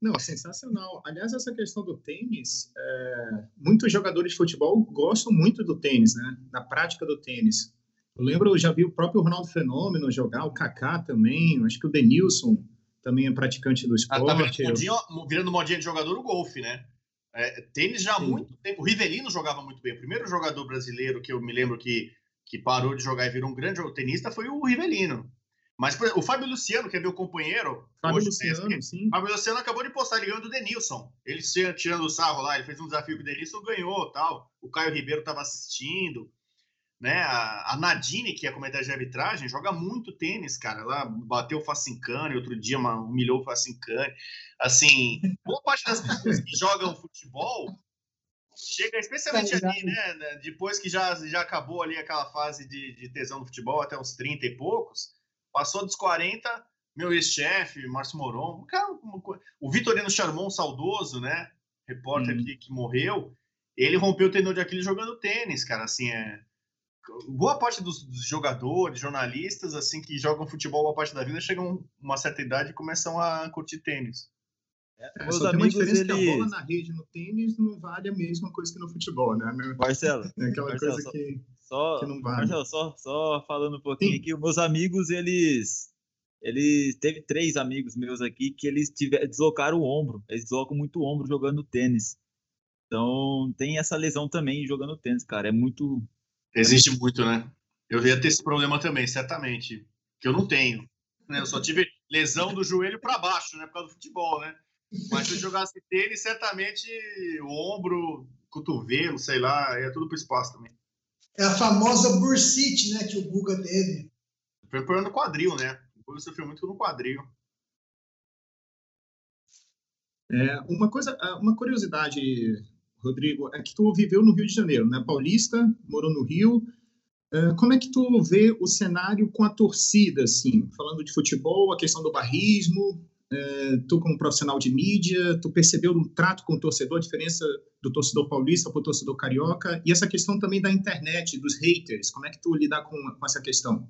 Não, sensacional. Aliás, essa questão do tênis, é, muitos jogadores de futebol gostam muito do tênis, né? Da prática do tênis. Eu lembro, eu já vi o próprio Ronaldo Fenômeno jogar, o Kaká também, acho que o Denilson também é praticante do esporte. Ah, tá virando, modinha, virando modinha de jogador o golfe, né? É, tênis já há muito tempo. O Rivelino jogava muito bem. O primeiro jogador brasileiro que eu me lembro que, que parou de jogar e virou um grande tenista foi o Rivelino. Mas o Fábio Luciano, que é meu companheiro. Fábio hoje, Luciano, sim. Fábio Luciano acabou de postar ligando o Denilson. Ele tirando o sarro lá, ele fez um desafio com o Denilson, ganhou tal. O Caio Ribeiro estava assistindo. Né? A, a, Nadine, que é comentária de arbitragem, joga muito tênis, cara. Ela bateu o Facincane, outro dia uma, humilhou o Facincane. Assim, boa parte das pessoas que jogam futebol chega especialmente é, ali, né, né? Depois que já, já acabou ali aquela fase de, de tesão do futebol, até uns 30 e poucos Passou dos 40, meu ex-chefe, Márcio Moron, cara, o Vitorino Charmon, saudoso, né? Repórter hum. que, que morreu, ele rompeu o tendão de Aquiles jogando tênis, cara. Assim, é. Boa parte dos, dos, jogadores, jornalistas, assim, que jogam futebol boa parte da vida, chegam uma certa idade e começam a curtir tênis. É, é só tem uma diferença eles... que a bola na rede no tênis não vale a mesma coisa que no futebol, né? Marcelo. <laughs> É aquela Marcelo, coisa que só, Marcelo, só, só falando um pouquinho Sim. aqui, meus amigos, eles. Eles teve três amigos meus aqui que eles tiver, deslocaram o ombro. Eles deslocam muito o ombro jogando tênis. Então tem essa lesão também jogando tênis, cara. É muito. Existe muito, né? Eu ia ter esse problema também, certamente. Que eu não tenho. Né? Eu só tive lesão do joelho para baixo, né? Por causa do futebol, né? Mas se eu jogasse tênis, certamente o ombro, cotovelo, sei lá, ia tudo pro espaço também. É a famosa bursite, né, que o Guga teve. Foi por no quadril, né? O Guga sofreu muito no quadril. É, uma coisa, uma curiosidade, Rodrigo, é que tu viveu no Rio de Janeiro, né? Paulista, morou no Rio. É, como é que tu vê o cenário com a torcida, assim, falando de futebol, a questão do barrismo, é, tu como profissional de mídia, tu percebeu no trato com o torcedor a diferença do torcedor paulista para o torcedor carioca e essa questão também da internet, dos haters, como é que tu lidar com, com essa questão?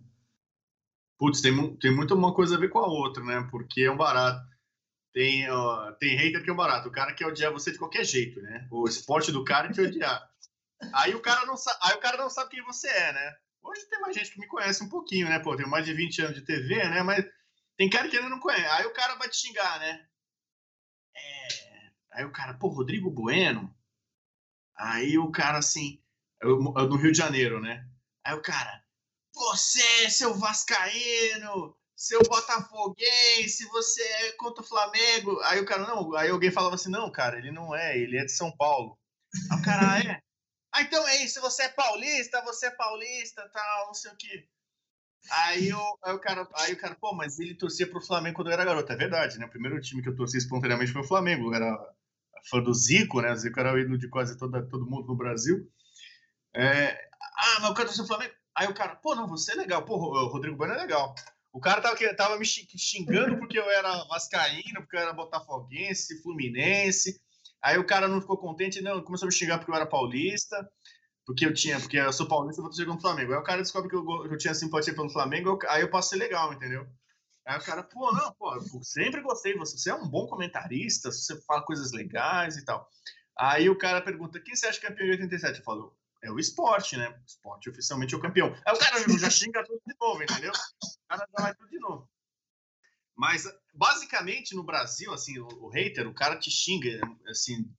Putz, tem, tem muito uma coisa a ver com a outra, né? Porque é um barato. Tem, uh, tem hater que é um barato. O cara quer odiar você de qualquer jeito, né? O esporte do cara é te odiar. Aí o cara não aí o cara não sabe quem você é, né? Hoje tem mais gente que me conhece um pouquinho, né? Pô, tenho mais de 20 anos de TV, né? Mas tem cara que ainda não conhece. Aí o cara vai te xingar, né? É... Aí o cara, pô, Rodrigo Bueno? Aí o cara assim, eu, no Rio de Janeiro, né? Aí o cara, você, seu Vascaíno, seu Botafoguense, você é contra o Flamengo. Aí o cara, não, aí alguém falava assim, não, cara, ele não é, ele é de São Paulo. Aí o cara, ah, é? Ah, então é isso, você é paulista, você é paulista, tal, não sei o quê. Aí, eu, aí, o cara, aí o cara, pô, mas ele torcia pro Flamengo quando eu era garoto. É verdade, né? O primeiro time que eu torci espontaneamente foi o Flamengo. Eu era fã do Zico, né? O Zico era o ídolo de quase toda, todo mundo no Brasil. É, ah, mas o cara torcia pro Flamengo. Aí o cara, pô, não, você é legal. Pô, o Rodrigo Bueno é legal. O cara tava, tava me xingando porque eu era vascaíno, porque eu era botafoguense, fluminense. Aí o cara não ficou contente, não, começou a me xingar porque eu era paulista porque eu tinha, porque eu sou paulista, eu vou torcer contra o Flamengo. Aí o cara descobre que eu, eu tinha simpatia pelo Flamengo, aí eu passo a ser legal, entendeu? Aí o cara, pô, não, pô, eu sempre gostei de você, você é um bom comentarista, você fala coisas legais e tal. Aí o cara pergunta, quem você acha campeão de 87? Eu falo, é o esporte, né? O esporte oficialmente é o campeão. Aí o cara já xinga tudo de novo, entendeu? O cara já vai tudo de novo. Mas basicamente no Brasil, assim, o, o hater, o cara te xinga, assim,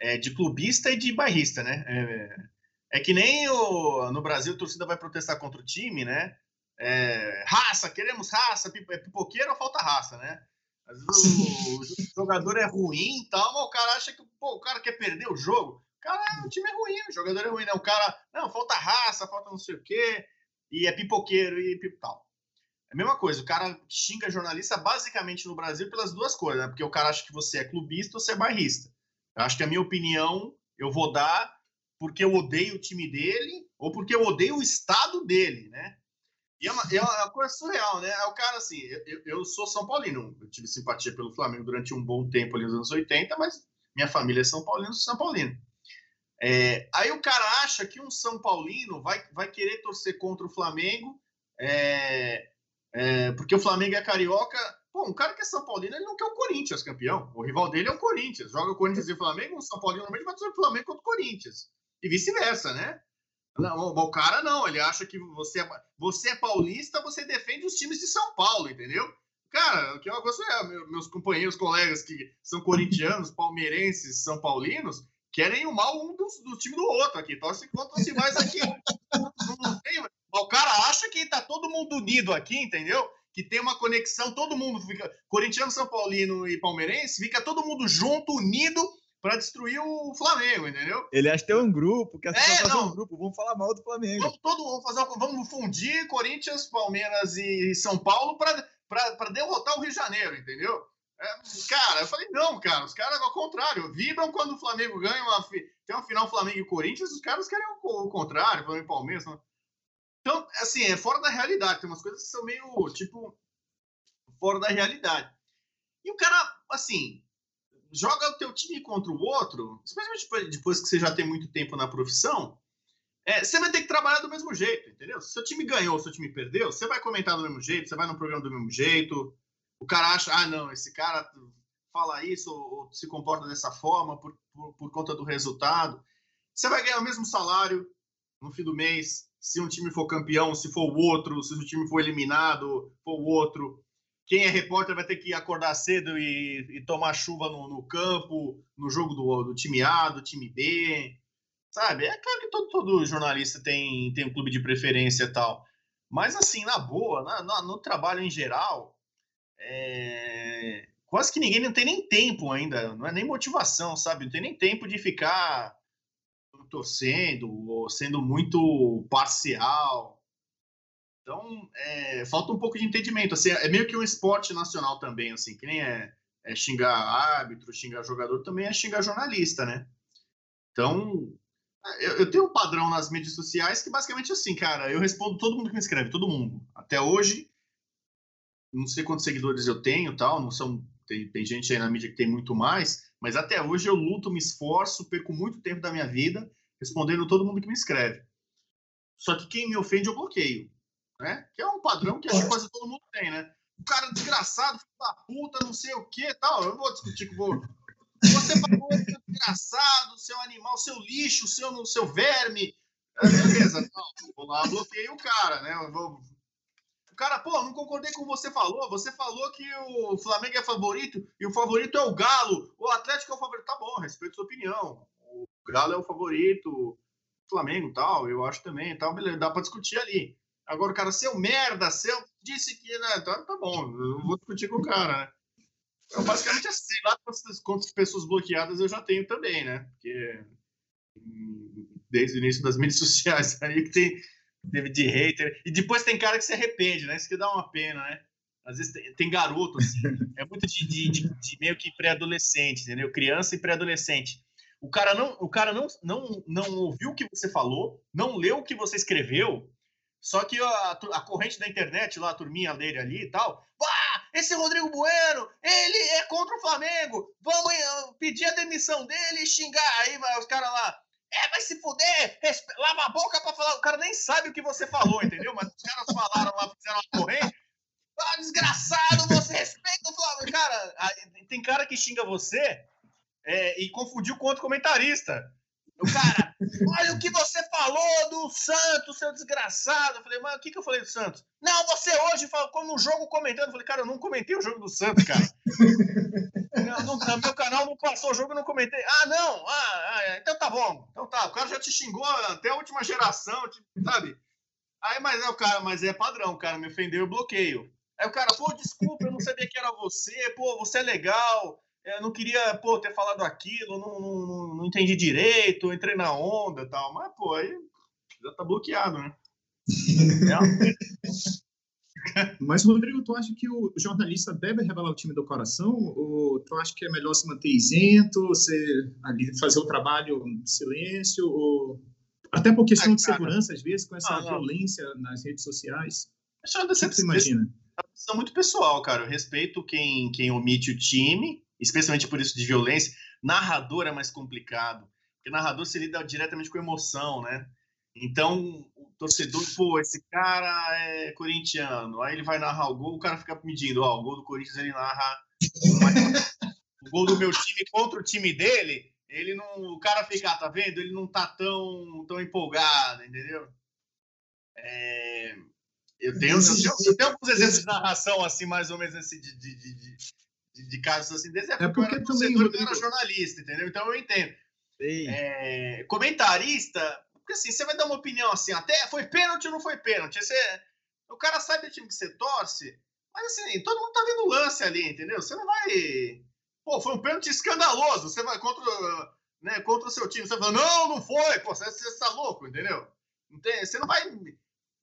é, de clubista e de bairrista, né? É, é que nem o, no Brasil a torcida vai protestar contra o time, né? É, raça, queremos raça, é pipoqueiro ou falta raça, né? Às vezes o, o, <laughs> jogador é ruim e tal, mas o cara acha que pô, o cara quer perder o jogo. Cara, o time é ruim, o jogador é ruim, né? O cara, não, falta raça, falta não sei o quê, e é pipoqueiro e tal. É a mesma coisa, o cara xinga jornalista basicamente no Brasil pelas duas coisas, né? Porque o cara acha que você é clubista ou você é barrista. Eu acho que a minha opinião eu vou dar porque eu odeio o time dele ou porque eu odeio o estado dele, né? E é uma, é uma coisa surreal, né? É o cara assim, eu, eu sou São Paulino, eu tive simpatia pelo Flamengo durante um bom tempo ali nos anos 80, mas minha família é São Paulino, sou São Paulino. É, aí o cara acha que um São Paulino vai, vai querer torcer contra o Flamengo, é, é, porque o Flamengo é carioca. Pô, um cara que é São Paulino, ele não quer o Corinthians campeão. O rival dele é o Corinthians. Joga o Corinthians e o Flamengo, o São Paulino normalmente vai torcer o Flamengo contra o Corinthians. E vice-versa, né? Não, o cara não, ele acha que você é, você é paulista, você defende os times de São Paulo, entendeu? Cara, o que eu gosto é, meus companheiros, colegas que são corintianos, <laughs> palmeirenses, são paulinos, querem o mal um do, do time do outro aqui. Torce contra se <laughs> mais aqui. não tem, o cara acha que tá todo mundo unido aqui, entendeu? Que tem uma conexão, todo mundo fica. Corintiano, São Paulino e Palmeirense, fica todo mundo junto, unido, para destruir o Flamengo, entendeu? Ele acha que tem um grupo, que é, fazer um grupo, vamos falar mal do Flamengo. Vamos, todo, vamos, fazer, vamos fundir Corinthians, Palmeiras e São Paulo para derrotar o Rio de Janeiro, entendeu? É, cara, eu falei, não, cara, os caras, ao contrário, vibram quando o Flamengo ganha uma, tem uma final Flamengo e Corinthians, os caras querem o, o contrário, Flamengo e Palmeiras. Não. Então, assim, é fora da realidade, tem umas coisas que são meio, tipo, fora da realidade. E o cara, assim, joga o teu time contra o outro, especialmente depois que você já tem muito tempo na profissão, é, você vai ter que trabalhar do mesmo jeito, entendeu? Se seu time ganhou, se seu time perdeu, você vai comentar do mesmo jeito, você vai no programa do mesmo jeito, o cara acha, ah, não, esse cara fala isso ou, ou se comporta dessa forma por, por, por, conta do resultado. Você vai ganhar o mesmo salário no fim do mês, se um time for campeão, se for o outro, se o time for eliminado, for o outro. Quem é repórter vai ter que acordar cedo e, e tomar chuva no, no, campo, no jogo do, do, time A, do time B, sabe? É claro que todo, todo jornalista tem, tem um clube de preferência e tal. Mas, assim, na boa, na, na, no trabalho em geral, é... quase que ninguém não tem nem tempo ainda, não é nem motivação, sabe? Não tem nem tempo de ficar torcendo ou sendo muito parcial. Então, é, falta um pouco de entendimento. Assim, é meio que um esporte nacional também, assim, que nem é, é xingar árbitro, xingar jogador, também é xingar jornalista, né? Então, eu, eu, tenho um padrão nas mídias sociais que basicamente é assim, cara, eu respondo todo mundo que me escreve, todo mundo. Até hoje, não sei quantos seguidores eu tenho, tal, não são tem, tem gente aí na mídia que tem muito mais, mas até hoje eu luto, me esforço, perco muito tempo da minha vida respondendo todo mundo que me escreve. Só que quem me ofende eu bloqueio, né? Que é um padrão que acho que quase todo mundo tem, né? O cara desgraçado, filho da puta, não sei o que tal. Eu vou discutir com você. Você falou seu desgraçado, seu animal, seu lixo, seu, seu verme. É, beleza, não, vou lá, bloqueio o cara, né? Vou, o cara, pô, não concordei com o que você falou. Você falou que o Flamengo é favorito e o favorito é o Galo. O Atlético é o favorito. Tá bom, respeito sua opinião. O Galo é o favorito, o Flamengo tal, eu acho também tal, beleza, dá para discutir ali. Agora, o cara, seu merda, seu disse que, né? Tá, tá bom, eu vou discutir com o cara, né? Eu basicamente sei lá quantas, quantas pessoas bloqueadas eu já tenho também, né? Porque desde o início das <laughs> mídias sociais aí que tem teve de hater. E depois tem cara que se arrepende, né? Isso que dá uma pena, né? Às vezes tem, tem garoto, assim, <laughs> é muito de, de, de, de meio que pré-adolescente, entendeu? Criança e pré-adolescente. O cara, não, o cara não, não, não ouviu o que você falou, não leu o que você escreveu, só que a, a corrente da internet, lá, a turminha dele ali e tal, esse Rodrigo Bueno, ele é contra o Flamengo, vamos eh, pedir a demissão dele e xingar. Aí vai os caras lá, é, vai se fuder, lava a boca pra falar. O cara nem sabe o que você falou, entendeu? Mas os caras falaram lá, fizeram uma corrente. Ah, desgraçado, você respeita o Flamengo. Cara, tem cara que xinga você é, e confundiu com outro comentarista. O cara, olha o que você falou do Santos, seu desgraçado. Eu falei, mas o que, que eu falei do Santos? Não, você hoje falou no jogo comentando. Eu falei, cara, eu não comentei o jogo do Santos, cara. <laughs> não, no meu canal não passou o jogo, eu não comentei. Ah, não? Ah, ah, então tá bom. Então tá, o cara já te xingou até a última geração, sabe? Aí, mas é o cara, mas é padrão, o cara me ofendeu, eu bloqueio. Aí o cara, pô, desculpa, eu não sabia que era você, pô, você é legal, eu não queria, pô, ter falado aquilo, não, não, não, entendi direito, entrei na onda e tal. Mas, pô, aí já tá bloqueado, né? <laughs> Mas, Rodrigo, tu acha que o jornalista deve revelar o time do coração? Ou tu acha que é melhor se manter isento, você ali fazer o trabalho em silêncio? Ou... Até por questão de segurança, às vezes, com essa ah, violência nas redes sociais. Acho decepção, você imagina? É uma decisão muito pessoal, cara. Eu respeito quem, quem omite o time, especialmente por isso de violência. Narrador é mais complicado, porque narrador se lida diretamente com emoção, né? Então, o torcedor, pô, esse cara é corintiano, aí ele vai narrar o gol, o cara fica medindo, ó, o gol do Corinthians ele narra o gol do meu time contra o time dele, ele não, o cara fica, ah, tá vendo? Ele não tá tão, tão empolgado, entendeu? É, eu, tenho, eu, tenho, eu tenho alguns exemplos de narração, assim, mais ou menos, assim, de, de, de, de, de casos assim, desse, é porque, é porque eu era torcedor, eu era jornalista, entendeu? Então eu entendo. É, comentarista, porque assim, você vai dar uma opinião assim, até foi pênalti ou não foi pênalti? Você, o cara sabe o time que você torce, mas assim, todo mundo tá vendo o lance ali, entendeu? Você não vai. Pô, foi um pênalti escandaloso. Você vai contra, né, contra o seu time. Você fala, não, não foi. Pô, você, você tá louco, entendeu? Não tem, você não vai.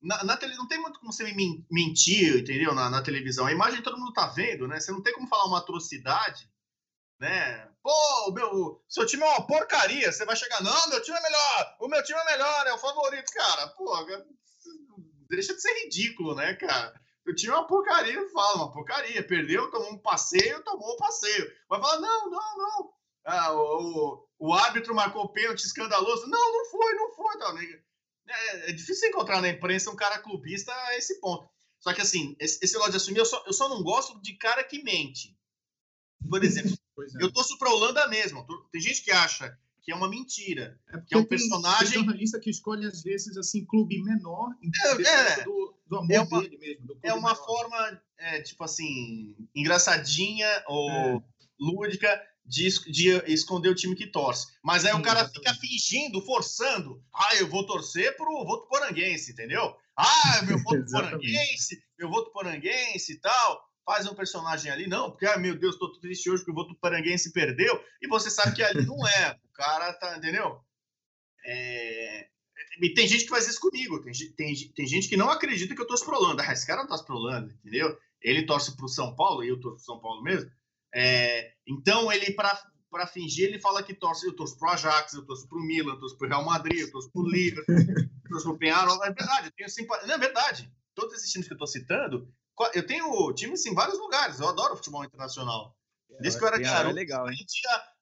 Na, na tele, não tem muito como você mentir, entendeu? Na, na televisão. A imagem todo mundo tá vendo, né? Você não tem como falar uma atrocidade né? Pô, o meu, seu time é uma porcaria. Você vai chegar, não, meu time é melhor, o meu time é melhor, é o favorito, cara. Pô, deixa de ser ridículo, né, cara? O time é uma porcaria, fala, uma porcaria. Perdeu, tomou um passeio, tomou um passeio. Vai falar, não, não, não. Ah, o, o, árbitro marcou pênalti escandaloso. Não, não foi, não foi. Tá, é, é difícil encontrar na imprensa um cara clubista a esse ponto. Só que assim, esse, esse negócio de assumir, eu só, eu só não gosto de cara que mente. Por exemplo, <laughs> é. eu torço para a Holanda mesmo. Tem gente que acha que é uma mentira. É que é um personagem. Tem jornalista que escolhe, às vezes, assim, clube menor, é, é, do, do amor é uma, dele mesmo. é uma menor. forma, é, tipo assim, engraçadinha ou é. Lúdica de, de, esconder o time que torce. Mas aí Sim, o cara fica fingindo, forçando. Ah, eu vou torcer pro voto poranguense, entendeu? Ah, meu <laughs> voto poranguense, meu voto poranguense e tal faz um personagem ali, não, porque, ah, meu Deus, tô triste hoje que o voto paranguense perdeu, e você sabe que ali não é. O cara tá, entendeu? É... E tem gente que faz isso comigo, tem, tem, tem gente que não acredita que eu torço pro Holanda. Ah, esse cara não torce pro Holanda, entendeu? Ele torce pro São Paulo, e eu torço pro São Paulo mesmo. É... Então, ele, para fingir, ele fala que torce, eu torço pro Ajax, eu torço pro Milan, eu torço pro Real Madrid, eu torço pro Liverpool, <laughs> eu torço pro Penharol. É verdade, eu tenho simpatia. Não, é verdade. Todos esses times que eu tô citando, eu tenho times em vários lugares, eu adoro futebol internacional. Desde que eu era é garoto. É legal, hein?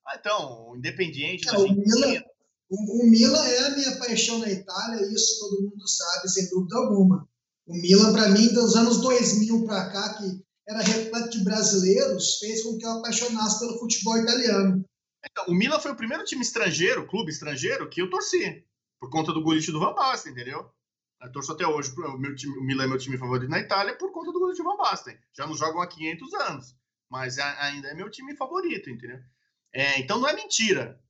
Ah, então, Independiente. É, o, Milan, o, o Milan é a minha paixão na Itália, isso todo mundo sabe, sem dúvida alguma. O Milan, para mim, dos anos 2000 para cá, que era repleto de brasileiros, fez com que eu apaixonasse pelo futebol italiano. Então, o Milan foi o primeiro time estrangeiro, clube estrangeiro, que eu torci, por conta do Gullit do Van Basten, entendeu? Eu torço até hoje, o, meu time, o Milan é meu time favorito na Itália por conta do gol de Van Basten. Já não jogam há 500 anos, mas ainda é meu time favorito, entendeu? É, então não é mentira.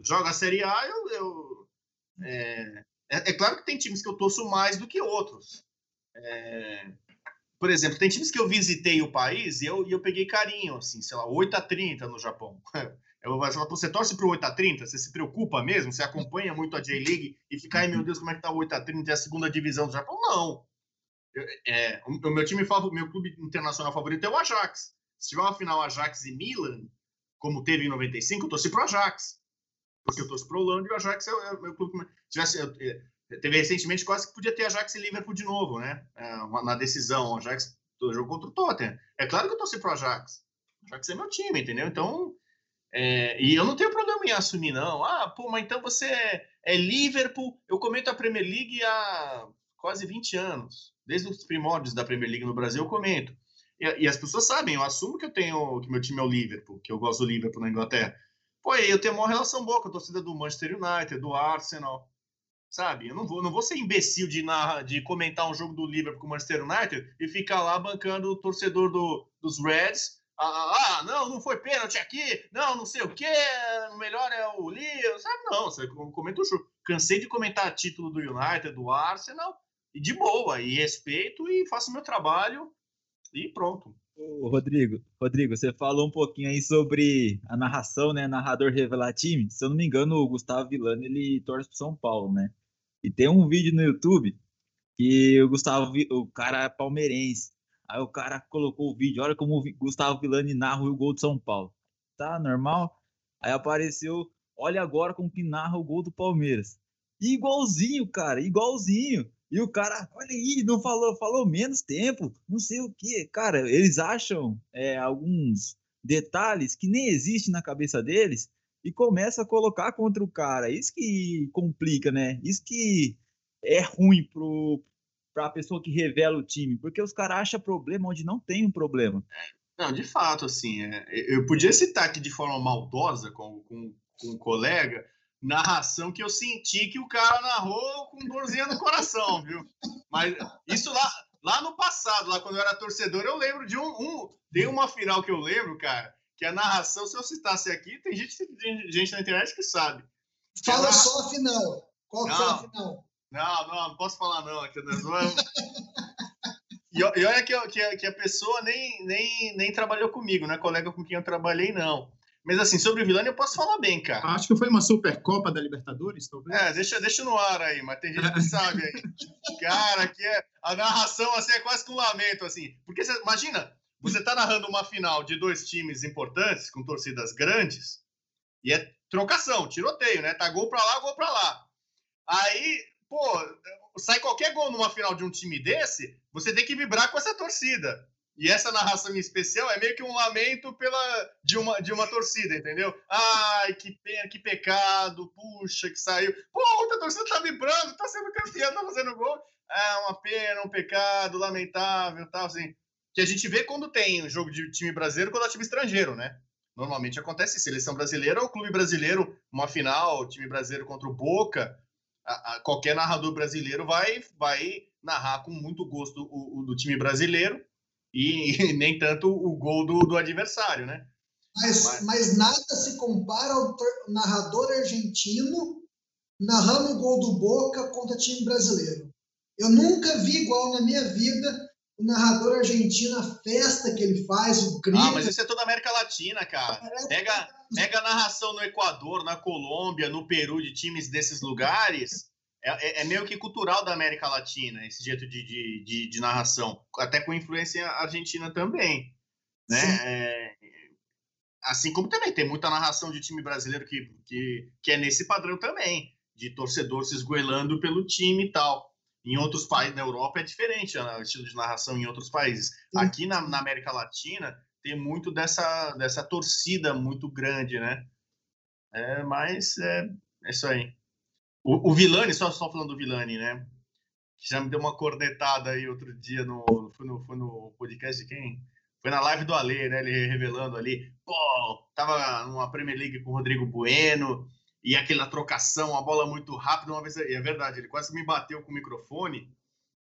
Joga a Série A, eu. eu é, é, é, claro que tem times que eu torço mais do que outros. É, por exemplo, tem times que eu visitei o país e eu, e eu peguei carinho, assim, sei lá, 8 a 30 no Japão. <laughs> Eu vou falar, você torce pro 8 a 30 Você se preocupa mesmo? Você acompanha muito a J-League e fica, ai meu Deus, como é que tá o 8 a 30 É a segunda divisão do Japão? Não. Eu, é, o, meu time favorito, meu clube internacional favorito é o Ajax. Se tiver uma final Ajax e Milan, como teve em 95, eu torci pro Ajax. Porque eu torço pro Holanda e o Ajax é o é meu clube. Tivesse, eu, é, teve recentemente quase que podia ter Ajax e Liverpool de novo, né? É, na decisão, o Ajax jogou contra o Tottenham. É claro que eu torci pro Ajax. O Ajax é meu time, entendeu? Então, é, e eu não tenho problema em assumir, não. Ah, pô, mas então você é, é, Liverpool. Eu comento a Premier League há quase 20 anos. Desde os primórdios da Premier League no Brasil, eu comento. E, e, as pessoas sabem, eu assumo que eu tenho que meu time é o Liverpool, que eu gosto do Liverpool na Inglaterra. Pô, eu tenho uma relação boa com a torcida do Manchester United, do Arsenal, sabe? Eu não vou, não vou ser imbecil de, narrar, de comentar um jogo do Liverpool com o Manchester United e ficar lá bancando o torcedor do, dos Reds. Ah, ah, ah não, não foi pênalti aqui, não, não sei o quê, o melhor é o Leo, sabe? Não, você comenta o jogo. Cansei de comentar título do United, do Arsenal, e de boa, e respeito e faço meu trabalho e pronto. Ô, Rodrigo, Rodrigo, você falou um pouquinho aí sobre a narração, né? Narrador revelar time. Se eu não me engano, o Gustavo Villani, ele torce pro São Paulo, né? E tem um vídeo no YouTube que o Gustavo, o cara é palmeirense. Aí o cara colocou o vídeo, olha como o Gustavo Villani narra o gol do São Paulo. Tá normal? Aí apareceu, olha agora como que narra o gol do Palmeiras. igualzinho, cara, igualzinho. E o cara, olha aí, não falou, falou menos tempo, não sei o que. Cara, eles acham é, alguns detalhes que nem existem na cabeça deles e começa a colocar contra o cara. Isso que complica, né? Isso que é ruim para a pessoa que revela o time, porque os caras acham problema onde não tem um problema. Não, de fato, assim, é, eu podia citar aqui de forma maldosa com, com, com um colega, narração que eu senti que o cara narrou com dorzinha no coração, viu? Mas isso lá, lá no passado, lá quando eu era torcedor, eu lembro de um, um tem uma final que eu lembro, cara, que a narração, se eu citasse aqui, tem gente, tem gente na internet que sabe. Fala narra... só a final. Qual não, foi a final? Não, não, não posso falar não, aqui nós <laughs> vamos... E, olha que, que, que a pessoa nem, nem, nem trabalhou comigo, não é colega com quem eu trabalhei, não. Mas assim, sobre o Vilani eu posso falar bem, cara. Acho que foi uma Supercopa da Libertadores, talvez. É, deixa, deixa no ar aí, mas tem gente que sabe aí. <laughs> Cara, que é. A narração assim, é quase que um lamento, assim. Porque você, imagina, você tá narrando uma final de dois times importantes, com torcidas grandes, e é trocação, tiroteio, né? Tá gol pra lá, gol pra lá. Aí, pô, sai qualquer gol numa final de um time desse, você tem que vibrar com essa torcida. E essa narração em especial é meio que um lamento pela de uma, de uma torcida, entendeu? Ai, que pena, que pecado, puxa, que saiu. Pô, outra torcida tá vibrando, tá sendo campeão, tá fazendo gol. É uma pena, um pecado, lamentável, tal, assim. Que a gente vê quando tem um jogo de time brasileiro quando é time estrangeiro, né? Normalmente acontece seleção brasileira ou clube brasileiro, uma final, time brasileiro contra o Boca, a, a, qualquer narrador brasileiro vai, vai narrar com muito gosto o, o do time brasileiro e, <laughs> nem tanto o gol do, do adversário, né? Mas, mas... mas nada se compara ao narrador argentino narrando o gol do Boca contra time brasileiro. Eu nunca vi igual na minha vida o narrador argentino, a festa que ele faz, o grito. Ah, mas isso é toda a América Latina, cara. Pega, pega a narração no Equador, na Colômbia, no Peru, de times desses lugares. É, é, é, meio que cultural da América Latina, esse jeito de, de, de, de narração, até com influência argentina também. Né? É, assim como também tem muita narração de time brasileiro que, que, que é nesse padrão também, de torcedor se esgoelando pelo time e tal. Em outros países, na Europa é diferente o estilo de narração em outros países. Sim. Aqui na, na, América Latina tem muito dessa, dessa torcida muito grande, né? É, mas é, é isso aí. O, o Vilani, só, só falando do Vilani, né? Que já me deu uma cornetada aí outro dia no. Foi no, foi no podcast de quem? Foi na live do Ale, né? Ele revelando ali. Pô, tava numa Premier League com o Rodrigo Bueno e aquela trocação, a bola muito rápida. Uma vez, é verdade, ele quase me bateu com o microfone,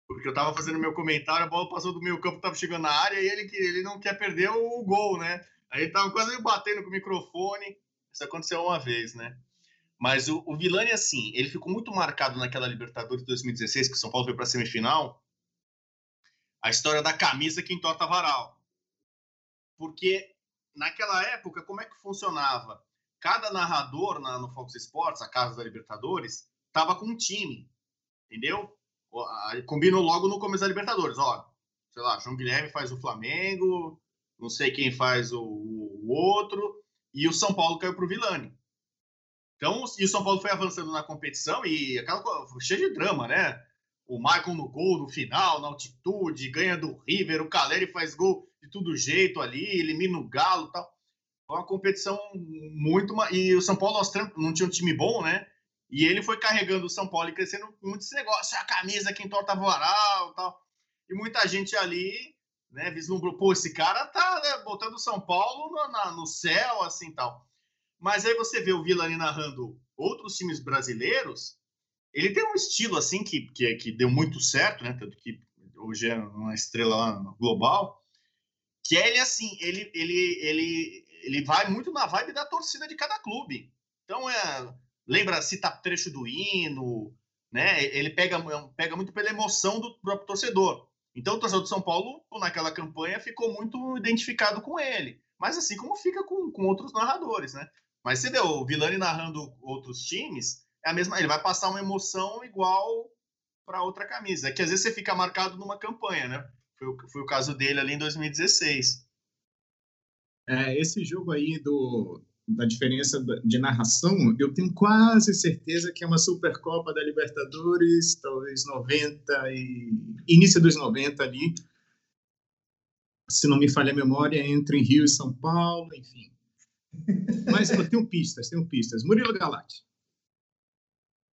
porque eu tava fazendo meu comentário, a bola passou do meio campo, tava chegando na área e ele, ele não quer perder o gol, né? Aí ele tava quase me batendo com o microfone. Isso aconteceu uma vez, né? Mas o, o Vilani, assim, ele ficou muito marcado naquela Libertadores de 2016, que o São Paulo foi para semifinal. A história da camisa que entorta varal. Porque naquela época, como é que funcionava? Cada narrador na, no Fox Sports, a casa da Libertadores, estava com um time, entendeu? Combinou logo no começo da Libertadores. Ó, sei lá, João Guilherme faz o Flamengo, não sei quem faz o, o outro, e o São Paulo caiu para o Vilani. Então, e o São Paulo foi avançando na competição e aquela cheio de drama, né? O Michael no gol no final, na altitude, ganha do River, o Caleri faz gol de todo jeito ali, elimina o Galo tal. Uma competição muito. E o São Paulo não tinha um time bom, né? E ele foi carregando o São Paulo e crescendo muito esse negócio, a camisa que entorta voral tal. E muita gente ali, né, vislumbrou, pô, esse cara tá né, botando o São Paulo no, na, no céu, assim tal. Mas aí você vê o Vila ali narrando outros times brasileiros, ele tem um estilo assim que, que, que deu muito certo, né? Tanto que hoje é uma estrela global, que é ele assim, ele, ele, ele, ele vai muito na vibe da torcida de cada clube. Então é, lembra, cita trecho do hino, né? Ele pega, pega muito pela emoção do próprio torcedor. Então o torcedor de São Paulo, naquela campanha, ficou muito identificado com ele. Mas assim como fica com, com outros narradores, né? Mas você vê o Vilani narrando outros times, é a mesma, ele vai passar uma emoção igual para outra camisa. É que às vezes você fica marcado numa campanha, né? Foi, foi o caso dele ali em 2016. É, esse jogo aí do, da diferença de narração, eu tenho quase certeza que é uma Supercopa da Libertadores, talvez 90 e início dos 90 ali. Se não me falha a memória, entre Rio e São Paulo, enfim. Mas eu tenho pistas, tenho pistas. Murilo Galati.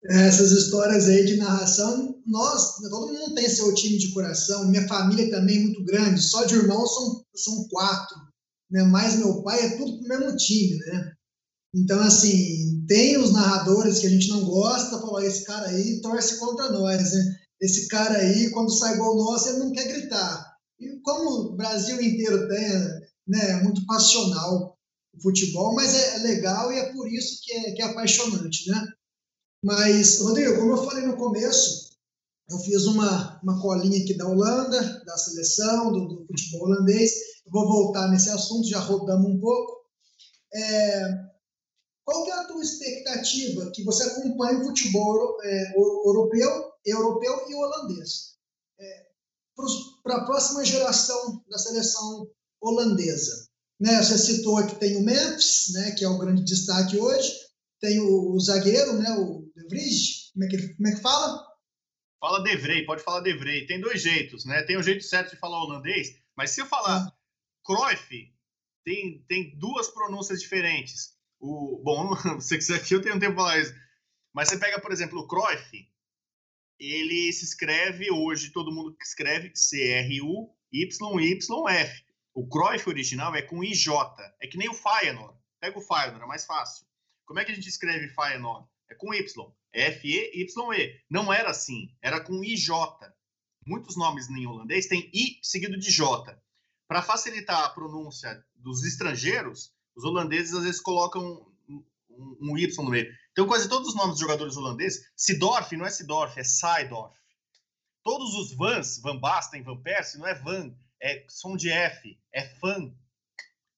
Essas histórias aí de narração, nós, todo mundo tem seu time de coração. Minha família também é muito grande, só de irmãos são, são quatro, né? Mais meu pai é tudo pro mesmo time, né? Então, assim, tem os narradores que a gente não gosta, falar, esse cara aí torce contra nós, né? Esse cara aí, quando sai gol nosso, ele não quer gritar. E como o Brasil inteiro tem, né, é muito passional o futebol, mas é, é legal e é por isso que é, que é apaixonante, né? Mas, Rodrigo, como eu falei no começo, eu fiz uma, uma colinha aqui da Holanda, da seleção, do, do futebol holandês. Eu vou voltar nesse assunto, já rodamos um pouco. É, qual que é a tua expectativa que você acompanha o futebol é, europeu, europeu e holandês? É, Para a próxima geração da seleção holandesa. Né, você citou que tem o Memphis, né, que é o grande destaque hoje, tem o, o zagueiro, né, o De Vries, como é, que, como é que fala? Fala De Vrij, pode falar De Vrij. Tem dois jeitos, né? Tem o jeito certo de falar holandês, mas se eu falar. Cruyff, tem, tem duas pronúncias diferentes. O, bom, se <laughs> você quiser aqui, eu tenho um tempo para falar isso. Mas você pega, por exemplo, o Cruyff, ele se escreve hoje, todo mundo escreve C-R-U-Y-Y-F. O Cruyff original é com IJ. É que nem o Feyenoord. Pega o Feyenoord, é mais fácil. Como é que a gente escreve Feyenoord? É com Y. F-E-Y-E. Não era assim. Era com IJ. Muitos nomes em holandês têm I seguido de J. Para facilitar a pronúncia dos estrangeiros, os holandeses às vezes colocam um, um, um, Y no meio. Então, quase todos os nomes dos jogadores holandeses, Sidorf não é Sidorf, é Seidorf. Todos os Vans, Van Basten, Van Persie, não é Van, é som de F, é Fan.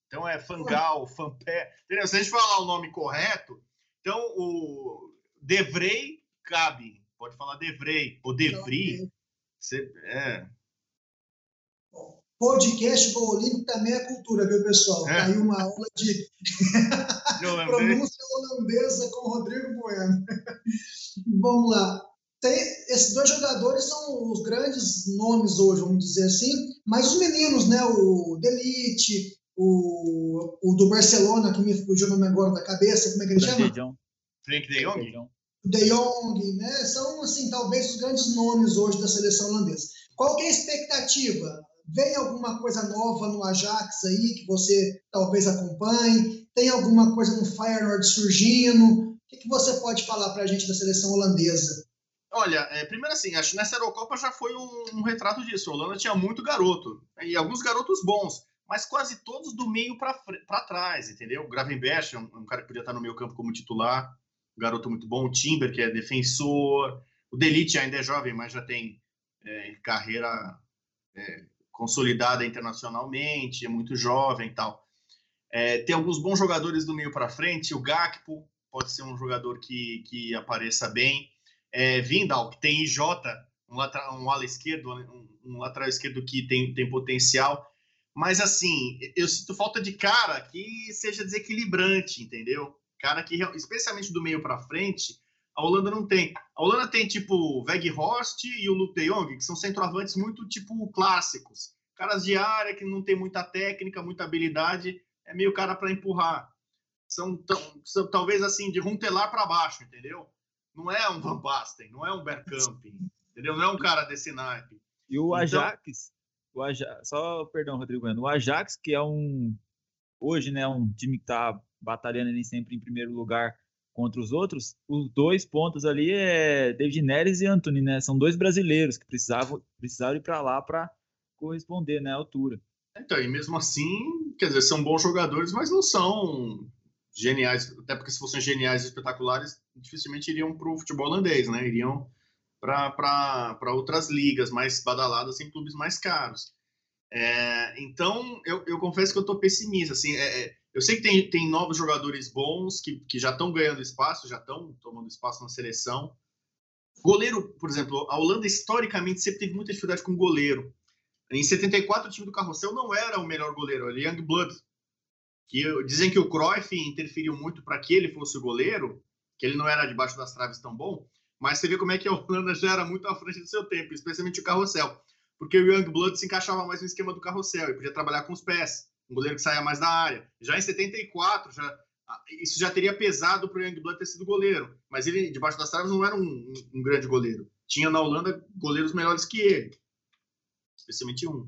Então é Fangal, Fanpé. Entendeu? Se a gente falar o nome correto, então o Devrei cabe. Pode falar Devrei ou Devri. Você, é, Podcast Gol Olímpico também é cultura, viu, pessoal? É. Tá aí uma aula de <laughs> pronúncia holandesa com Rodrigo Bueno. <laughs> Vamos lá. Tem, esses dois jogadores são os grandes nomes hoje, vamos dizer assim, mas os meninos, né? O Delite, o, o do Barcelona, que me fugiu o nome agora da cabeça, como é que ele chama? Frank de Jong. De Jong, né? São, assim, talvez os grandes nomes hoje da seleção holandesa. Qual é a expectativa? Vem alguma coisa nova no Ajax aí que você talvez acompanhe? Tem alguma coisa no Feyenoord surgindo? O que, que você pode falar para a gente da seleção holandesa? Olha, é, primeiro assim, acho que nessa Eurocopa já foi um, um, retrato disso. A Holanda tinha muito garoto, e alguns garotos bons, mas quase todos do meio para trás, entendeu? O é um, um, cara que podia estar no meio campo como titular, um garoto muito bom. O Timber, que é defensor. O Delite ainda é jovem, mas já tem é, carreira é, consolidada internacionalmente, é muito jovem e tal. É, tem alguns bons jogadores do meio para frente, o Gakpo pode ser um jogador que, que apareça bem. É, Vindal, que tem IJ, um, um ala esquerdo, um, um, lateral esquerdo que tem, tem potencial. Mas assim, eu sinto falta de cara que seja desequilibrante, entendeu? Cara que, especialmente do meio para frente, a Holanda não tem. A Holanda tem tipo o Weghorst e o Luke de Jong, que são centroavantes muito tipo clássicos. Caras de área que não tem muita técnica, muita habilidade, é meio cara para empurrar. São, são, talvez assim de runtelar para baixo, entendeu? Não é um Van Basten, não é um Bergkamp, entendeu? Não é um cara desse naipe. E o então, Ajax, o só perdão, Rodrigo, o Ajax que é um hoje, né, um time que tá batalhando nem sempre em primeiro lugar contra os outros, os dois pontos ali é David Neres e Anthony, né? São dois brasileiros que precisavam, precisavam ir para lá para corresponder né, à altura. Então, e mesmo assim, quer dizer, são bons jogadores, mas não são geniais, até porque se fossem geniais e espetaculares, dificilmente iriam para o futebol holandês, né? Iriam para outras ligas mais badaladas em clubes mais caros. É, então, eu, eu, confesso que eu estou pessimista. Assim, é, é, eu sei que tem, tem novos jogadores bons que, que já estão ganhando espaço, já estão tomando espaço na seleção. Goleiro, por exemplo, a Holanda historicamente sempre teve muita dificuldade com goleiro. Em 74, o time do Carrossel não era o melhor goleiro, era Young Blood. Que dizem que o Cruyff interferiu muito para que ele fosse o goleiro, que ele não era debaixo das traves tão bom. Mas você vê como é que a Holanda já era muito à frente do seu tempo, especialmente o Carrossel. Porque o Young Blood se encaixava mais no esquema do Carrossel e podia trabalhar com os pés, um goleiro que saia mais da área. Já em 74, já, isso já teria pesado para o Young Blood ter sido goleiro. Mas ele, debaixo das traves, não era um, um grande goleiro. Tinha na Holanda goleiros melhores que ele, especialmente um.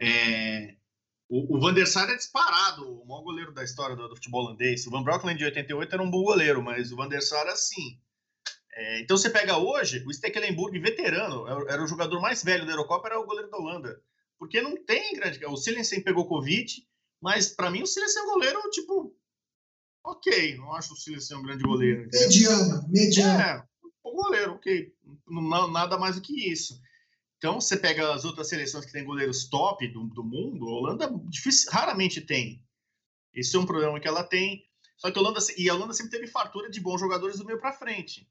É, o, o Van der Sar é disparado, o maior goleiro da história do, do futebol holandês. O Van Broekland de 88 era um bom goleiro, mas o Van der Sar, assim, é, então você pega hoje, o Stekelenburg, veterano, era o jogador mais velho da Eurocopa, era o goleiro da Holanda. Porque não tem grande. O Silensen pegou Covid, mas para mim o Silensen é um goleiro, tipo. Ok, não acho o Silensen um grande goleiro. Entendeu? Mediano, mediano. É, um goleiro, ok. Não, nada mais do que isso. Então, você pega as outras seleções que têm goleiros top do, do mundo, a Holanda difícil, raramente tem. Esse é um problema que ela tem. Só que a Holanda, e a Holanda sempre teve fartura de bons jogadores do meio para frente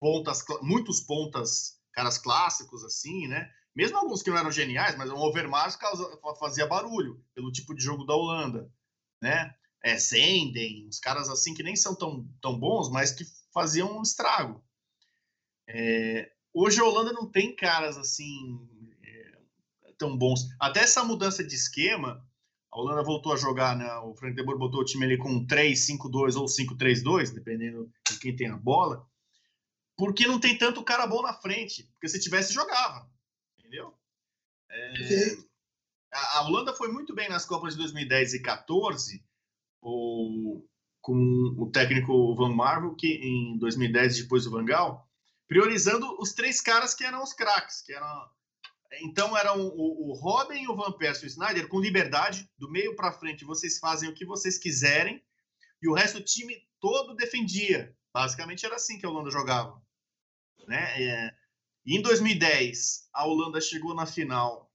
pontas, muitos pontas, caras clássicos, assim, né? Mesmo alguns que não eram geniais, mas o Overmars fazia barulho pelo tipo de jogo da Holanda, né? É, Zenden, uns caras assim que nem são tão, tão bons, mas que faziam um estrago. É, hoje a Holanda não tem caras assim é, tão bons. Até essa mudança de esquema, a Holanda voltou a jogar, né? O Frank de Boer botou o time ali com 3-5-2 ou 5-3-2, dependendo de quem tem a bola porque não tem tanto cara bom na frente. Porque se tivesse, jogava. Entendeu? É, a Holanda foi muito bem nas Copas de 2010 e 14, o, com o técnico Van Marvel, que em 2010, depois do Van Gaal, priorizando os três caras que eram os craques, que eram então eram o, o Robin, o Van Persie e o Snyder com liberdade, do meio para frente vocês fazem o que vocês quiserem, e o resto do time todo defendia. Basicamente era assim que a Holanda jogava. Né? É, em 2010, a Holanda chegou na final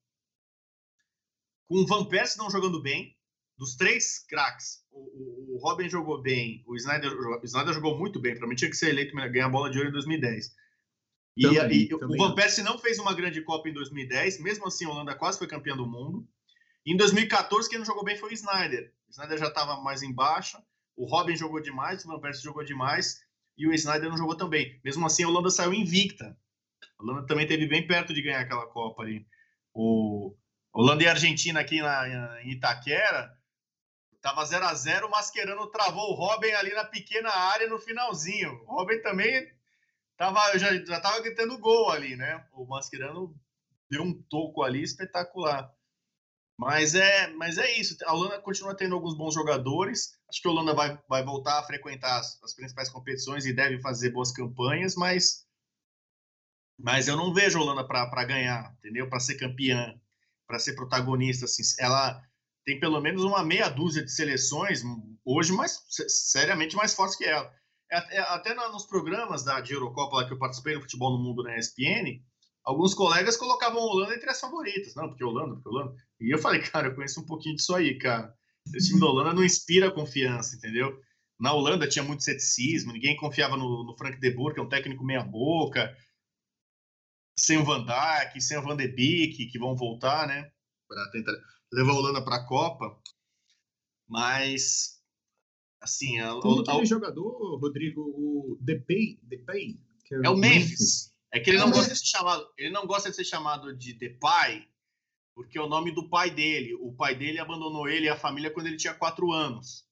com o Van Persie não jogando bem. Dos três craques, o, o, Robin jogou bem, o Snyder, o Snyder jogou muito bem. Para mim tinha que ser eleito ganhar a bola de ouro em 2010. E, também, e também. o Van Persie não fez uma grande Copa em 2010, mesmo assim a Holanda quase foi campeã do mundo. Em 2014, quem não jogou bem foi o Snyder. O Snyder já estava mais embaixo, o Robin jogou demais, o Van Persie jogou demais e o Snyder não jogou tão bem. Mesmo assim, a Holanda saiu invicta. A Holanda também teve bem perto de ganhar aquela Copa ali. O Holanda e Argentina aqui na, em Itaquera tava 0 a 0 o Mascherano travou o Robin ali na pequena área no finalzinho. O Robin também tava, já, já tava gritando gol ali, né? O Mascherano deu um toco ali espetacular. Mas é, mas é isso. A Holanda continua tendo alguns bons jogadores. Acho que a Holanda vai, vai voltar a frequentar as, as principais competições e deve fazer boas campanhas, mas, mas eu não vejo a Holanda para ganhar, entendeu? Para ser campeã, para ser protagonista. Assim, ela tem pelo menos uma meia dúzia de seleções hoje mais seriamente mais fortes que ela. É, é, até nos programas da de Eurocopa lá que eu participei no Futebol no Mundo na ESPN, alguns colegas colocavam a Holanda entre as favoritas. Não, porque Holanda, porque Holanda. E eu falei, <laughs> cara, eu conheço um pouquinho disso aí, cara. Esse time da Holanda não inspira confiança, entendeu? Na Holanda tinha muito ceticismo, ninguém confiava no, no Frank de Boer, que é um técnico meia-boca, sem o Van Dijk, sem o Van de Beek, que vão voltar, né? Para tentar levar a Holanda para a Copa. Mas, assim. A, Como aquele a, jogador, Rodrigo, o Depay, Depay é, é, o Memphis. Memphis. É que ele não, gosta de ser chamado, ele não gosta de ser chamado de Depay, porque é o nome do pai dele. O pai dele abandonou ele e a família quando ele tinha quatro anos.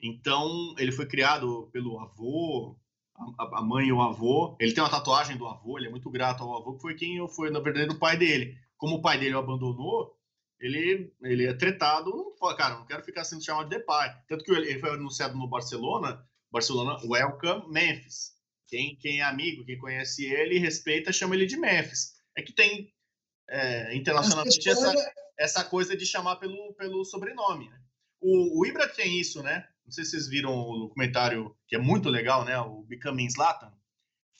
Então, ele foi criado pelo avô, a, mãe e o avô. Ele tem uma tatuagem do avô, ele é muito grato ao avô, que foi quem foi, na verdade, o pai dele. Como o pai dele o abandonou, ele, ele é tretado, cara, não quero ficar sendo chamado de pai. Tanto que ele foi anunciado no Barcelona, Barcelona, welcome Memphis. Quem, quem é amigo, quem conhece ele, respeita, chama ele de Memphis. É que tem é, internacionalmente essa, essa coisa de chamar pelo, pelo sobrenome. Né? O, o Ibra tem isso, né? Não sei se vocês viram o documentário, que é muito legal, né? O Becoming Zlatan.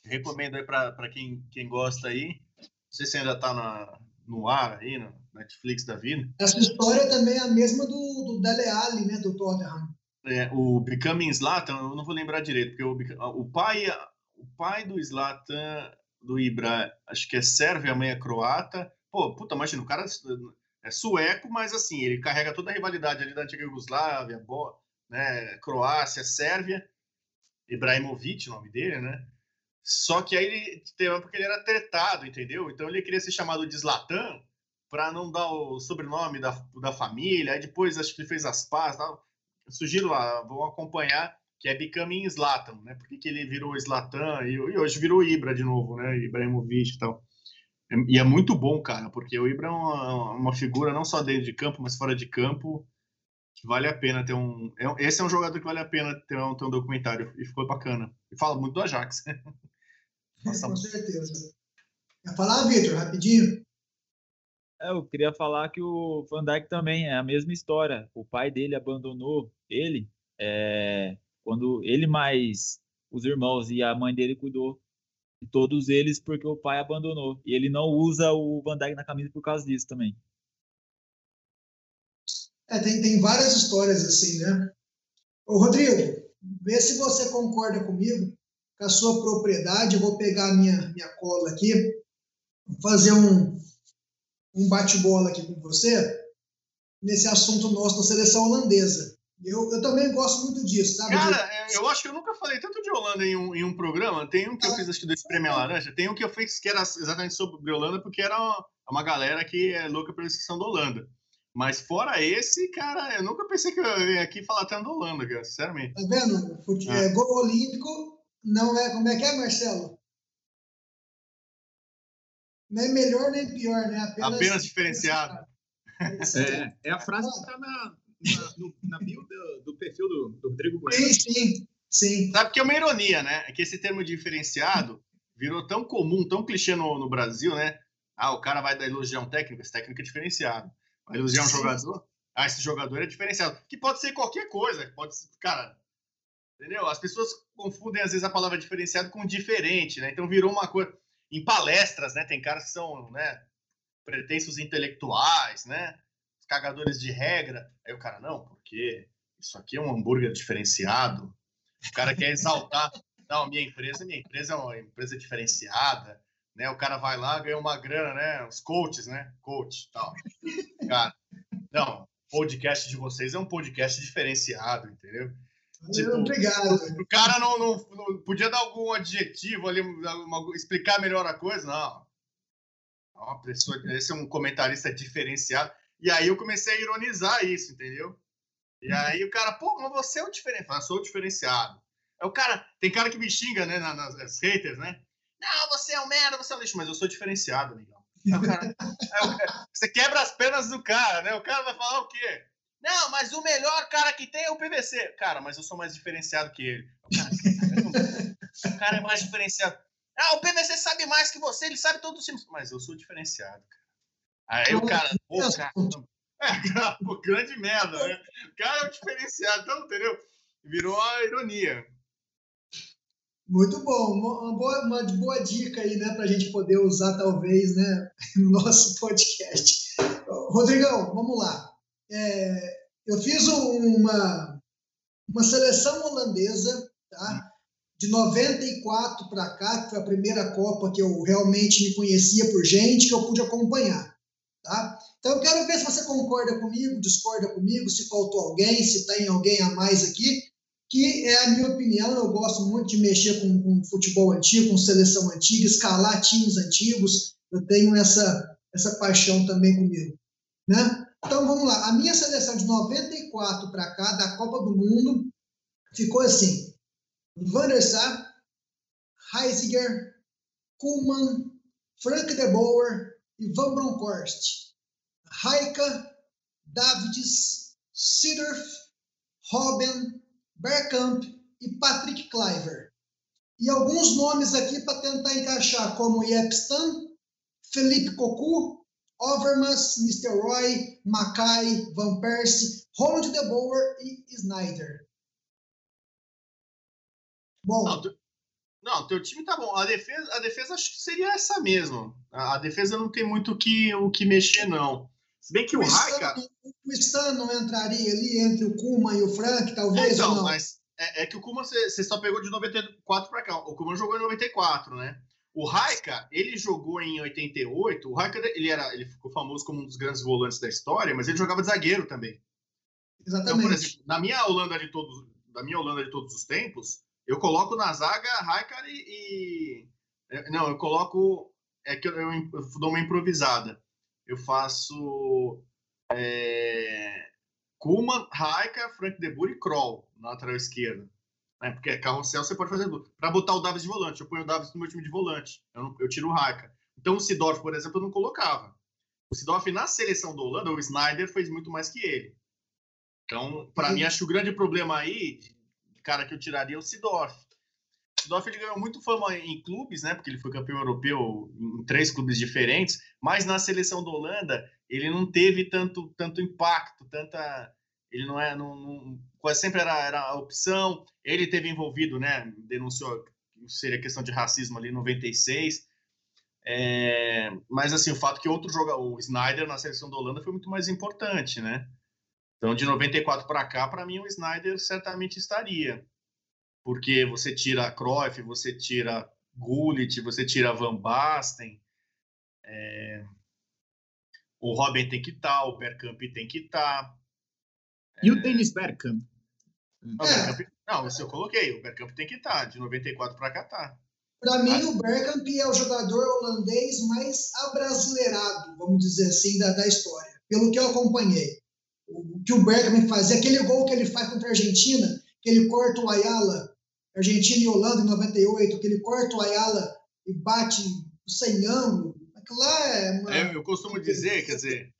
Recomendo aí para quem, quem gosta aí. Não sei se ainda está no ar aí, no Netflix da vida. Essa história também é a mesma do, do Dele Alli, né? Do Tottenham. É, o Becoming Zlatan, eu não vou lembrar direito, porque o, o pai o pai do Zlatan, do Ibra, acho que é sérvio, a mãe é croata. Pô, puta, imagina, o cara é sueco, mas assim, ele carrega toda a rivalidade ali da antiga Yugoslávia, boa, né, Croácia, Sérvia, Ibrahimovic, o nome dele, né? Só que aí ele teve porque ele era tretado, entendeu? Então ele queria ser chamado de Zlatan para não dar o sobrenome da, da família. Aí depois acho que ele fez as pazes. Tal. Sugiro lá, vão acompanhar que é Becoming Zlatan, né? Por que, que ele virou Zlatan e, e, hoje virou Ibra de novo, né? Ibrahimovic e tal. E é muito bom, cara, porque o Ibra é uma, uma figura não só dentro de campo, mas fora de campo, que vale a pena ter um. É, esse é um jogador que vale a pena ter um, ter um documentário, e ficou bacana. E fala muito do Ajax. <laughs> Nossa, com certeza. Quer falar, Vitor, rapidinho? É, eu queria falar que o Van Dijk também é a mesma história. O pai dele abandonou ele é, quando ele mais os irmãos e a mãe dele cuidou de todos eles porque o pai abandonou. E ele não usa o Van Dijk na camisa por causa disso também. É, tem, tem várias histórias assim, né? Ô, Rodrigo, vê se você concorda comigo com a sua propriedade. Eu vou pegar a minha, minha cola aqui, fazer um, um bate-bola aqui com você nesse assunto nosso da seleção holandesa. Eu, eu também gosto muito disso, sabe? Cara, é, eu acho que eu nunca falei tanto de Holanda em um, em um programa. Tem um que eu fiz, acho que do Espreme a Laranja. Tem um que eu fiz que era exatamente sobre Holanda, porque era uma, uma galera que é louca pela inscrição da Holanda. Mas fora esse, cara, eu nunca pensei que eu ia aqui falar tanto da Holanda, cara, sinceramente. Tá vendo? Fute... Ah. É, gol olímpico não é. Como é que é, Marcelo? Não é melhor nem pior, né? Apenas, Apenas diferenciado. É, é, a frase que está na, na, no, na bio do, do, perfil do, do Rodrigo Bueno. Sim, sim, sim. Sabe que é uma ironia, né? É que esse termo diferenciado virou tão comum, tão clichê no, no Brasil, né? Ah, o cara vai dar elogiar um técnico, esse técnico é diferenciado. Vai elogiar um sim. jogador, ah, esse jogador é diferenciado. Que pode ser qualquer coisa, pode ser, cara, entendeu? As pessoas confundem às vezes a palavra diferenciado com diferente, né? Então virou uma coisa. Em palestras, né? Tem caras que são, né? Pretensos intelectuais, né? Cagadores de regra. Aí o cara, não, porque isso aqui é um hambúrguer diferenciado. O cara quer exaltar. <laughs> Não, minha empresa, minha empresa é uma empresa diferenciada, né? O cara vai lá, ganha uma grana, né? Os coaches, né? Coach, tal. Cara, não, podcast de vocês é um podcast diferenciado, entendeu? Tipo, Obrigado. O cara não, não, não, podia dar algum adjetivo ali, uma, explicar melhor a coisa, não. Uma pessoa, esse é um comentarista diferenciado. E aí eu comecei a ironizar isso, entendeu? E uhum. aí o cara, pô, mas você é o diferenciado. Eu sou o diferenciado. É o cara, tem cara que me xinga, né, nas, nas haters, né? Não, você é um merda, você é um lixo, mas eu sou diferenciado, amigão. É cara, é o você quebra as pernas do cara, né? O cara vai falar o quê? Não, mas o melhor cara que tem é o PVC. Cara, mas eu sou mais diferenciado que ele. O cara, o cara é mais diferenciado. Ah, o PVC sabe mais que você, ele sabe todos os times. Mas eu sou diferenciado, cara. Aí o cara, pô, cara, <laughs> é, pô, grande merda, né? O cara é o diferenciado, então, entendeu? Virou a ironia. Muito bom, uma boa, uma boa dica aí, né, para a gente poder usar, talvez, né, <laughs> no nosso podcast. Rodrigão, vamos lá. É, eu fiz uma, uma seleção holandesa, tá? De 94 para cá, que foi a primeira Copa que eu realmente me conhecia por gente, que eu pude acompanhar. Tá? Então eu quero ver se você concorda comigo, discorda comigo, se faltou alguém, se tem alguém a mais aqui, que é a minha opinião. Eu gosto muito de mexer com, com futebol antigo, com seleção antiga, escalar times antigos. Eu tenho essa, essa paixão também comigo. Né? Então vamos lá. A minha seleção de 94 para cá, da Copa do Mundo, ficou assim: Van der Sar, Heisiger, Kuhlmann, Frank de Boer e Van Bronckhorst. Raika, Davids, Sidorf, Robin, Bergkamp e Patrick Kluivert. E alguns nomes aqui para tentar encaixar, como Jepstam, Felipe Cocu, Overmars, Mr. Roy, Mackay, Van Persie, Ronald De Boer e Snyder. Bom. Não, teu time tá bom. A defesa, a defesa acho que seria essa mesmo. A, a defesa não tem muito o que, o que mexer, não. Se bem que o, o Raika. O Stan não entraria ali entre o Kuma e o Frank, talvez? Então, ou não? mas é, é que o Kuma você só pegou de 94 para cá. O Kuma jogou em 94, né? O Raika, ele jogou em 88. O Raika, ele, era, ele ficou famoso como um dos grandes volantes da história, mas ele jogava de zagueiro também. Exatamente. Então, por exemplo, na minha Holanda de todos, da minha Holanda de todos os tempos, eu coloco na zaga Raikar e, é, não, eu coloco é que eu, eu, eu, dou uma improvisada. Eu faço é, Kuman, Raikar, Frank De Boer e Kroll na lateral esquerda. Né? Porque carrossel você pode fazer para botar o Davis de volante. Eu ponho o Davis no meu time de volante. Eu, não, eu tiro o Raikar. Então o Sidorf, por exemplo, eu não colocava. O Sidorf na seleção da Holanda, o Snyder fez muito mais que ele. Então, para mim, acho que o grande problema aí, cara que eu tiraria é o Sidorf. Sidorf ele ganhou muito fama em clubes, né? Porque ele foi campeão europeu em três clubes diferentes, mas na seleção da Holanda ele não teve tanto, tanto impacto, tanta. Ele não é. Não, não, quase sempre era, era a opção. Ele teve envolvido, né? Denunciou seria questão de racismo ali em 96. É, mas assim, o fato que outro jogador, o Snyder na seleção da Holanda foi muito mais importante, né? Então, de 94 para cá, para mim, o Snyder certamente estaria. Porque você tira Cruyff, você tira Gullit, você tira Van Basten, é... o Robin tem que estar, tá, o Bergkamp tem que estar. Tá. E é... o Dennis Bergkamp? Não, é. Bergkamp... não, isso eu coloquei, o Bergkamp tem que estar, tá, de 94 para cá tá. Para mim, o Bergkamp é o jogador holandês mais abrasileirado, vamos dizer assim, da, da história, pelo que eu acompanhei que o Bergman fazia, aquele gol que ele faz contra a Argentina, que ele corta o Ayala, Argentina e Holanda em 98, que ele corta o Ayala e bate sem ângulo, aquilo lá é... Uma... é eu costumo dizer, quer dizer,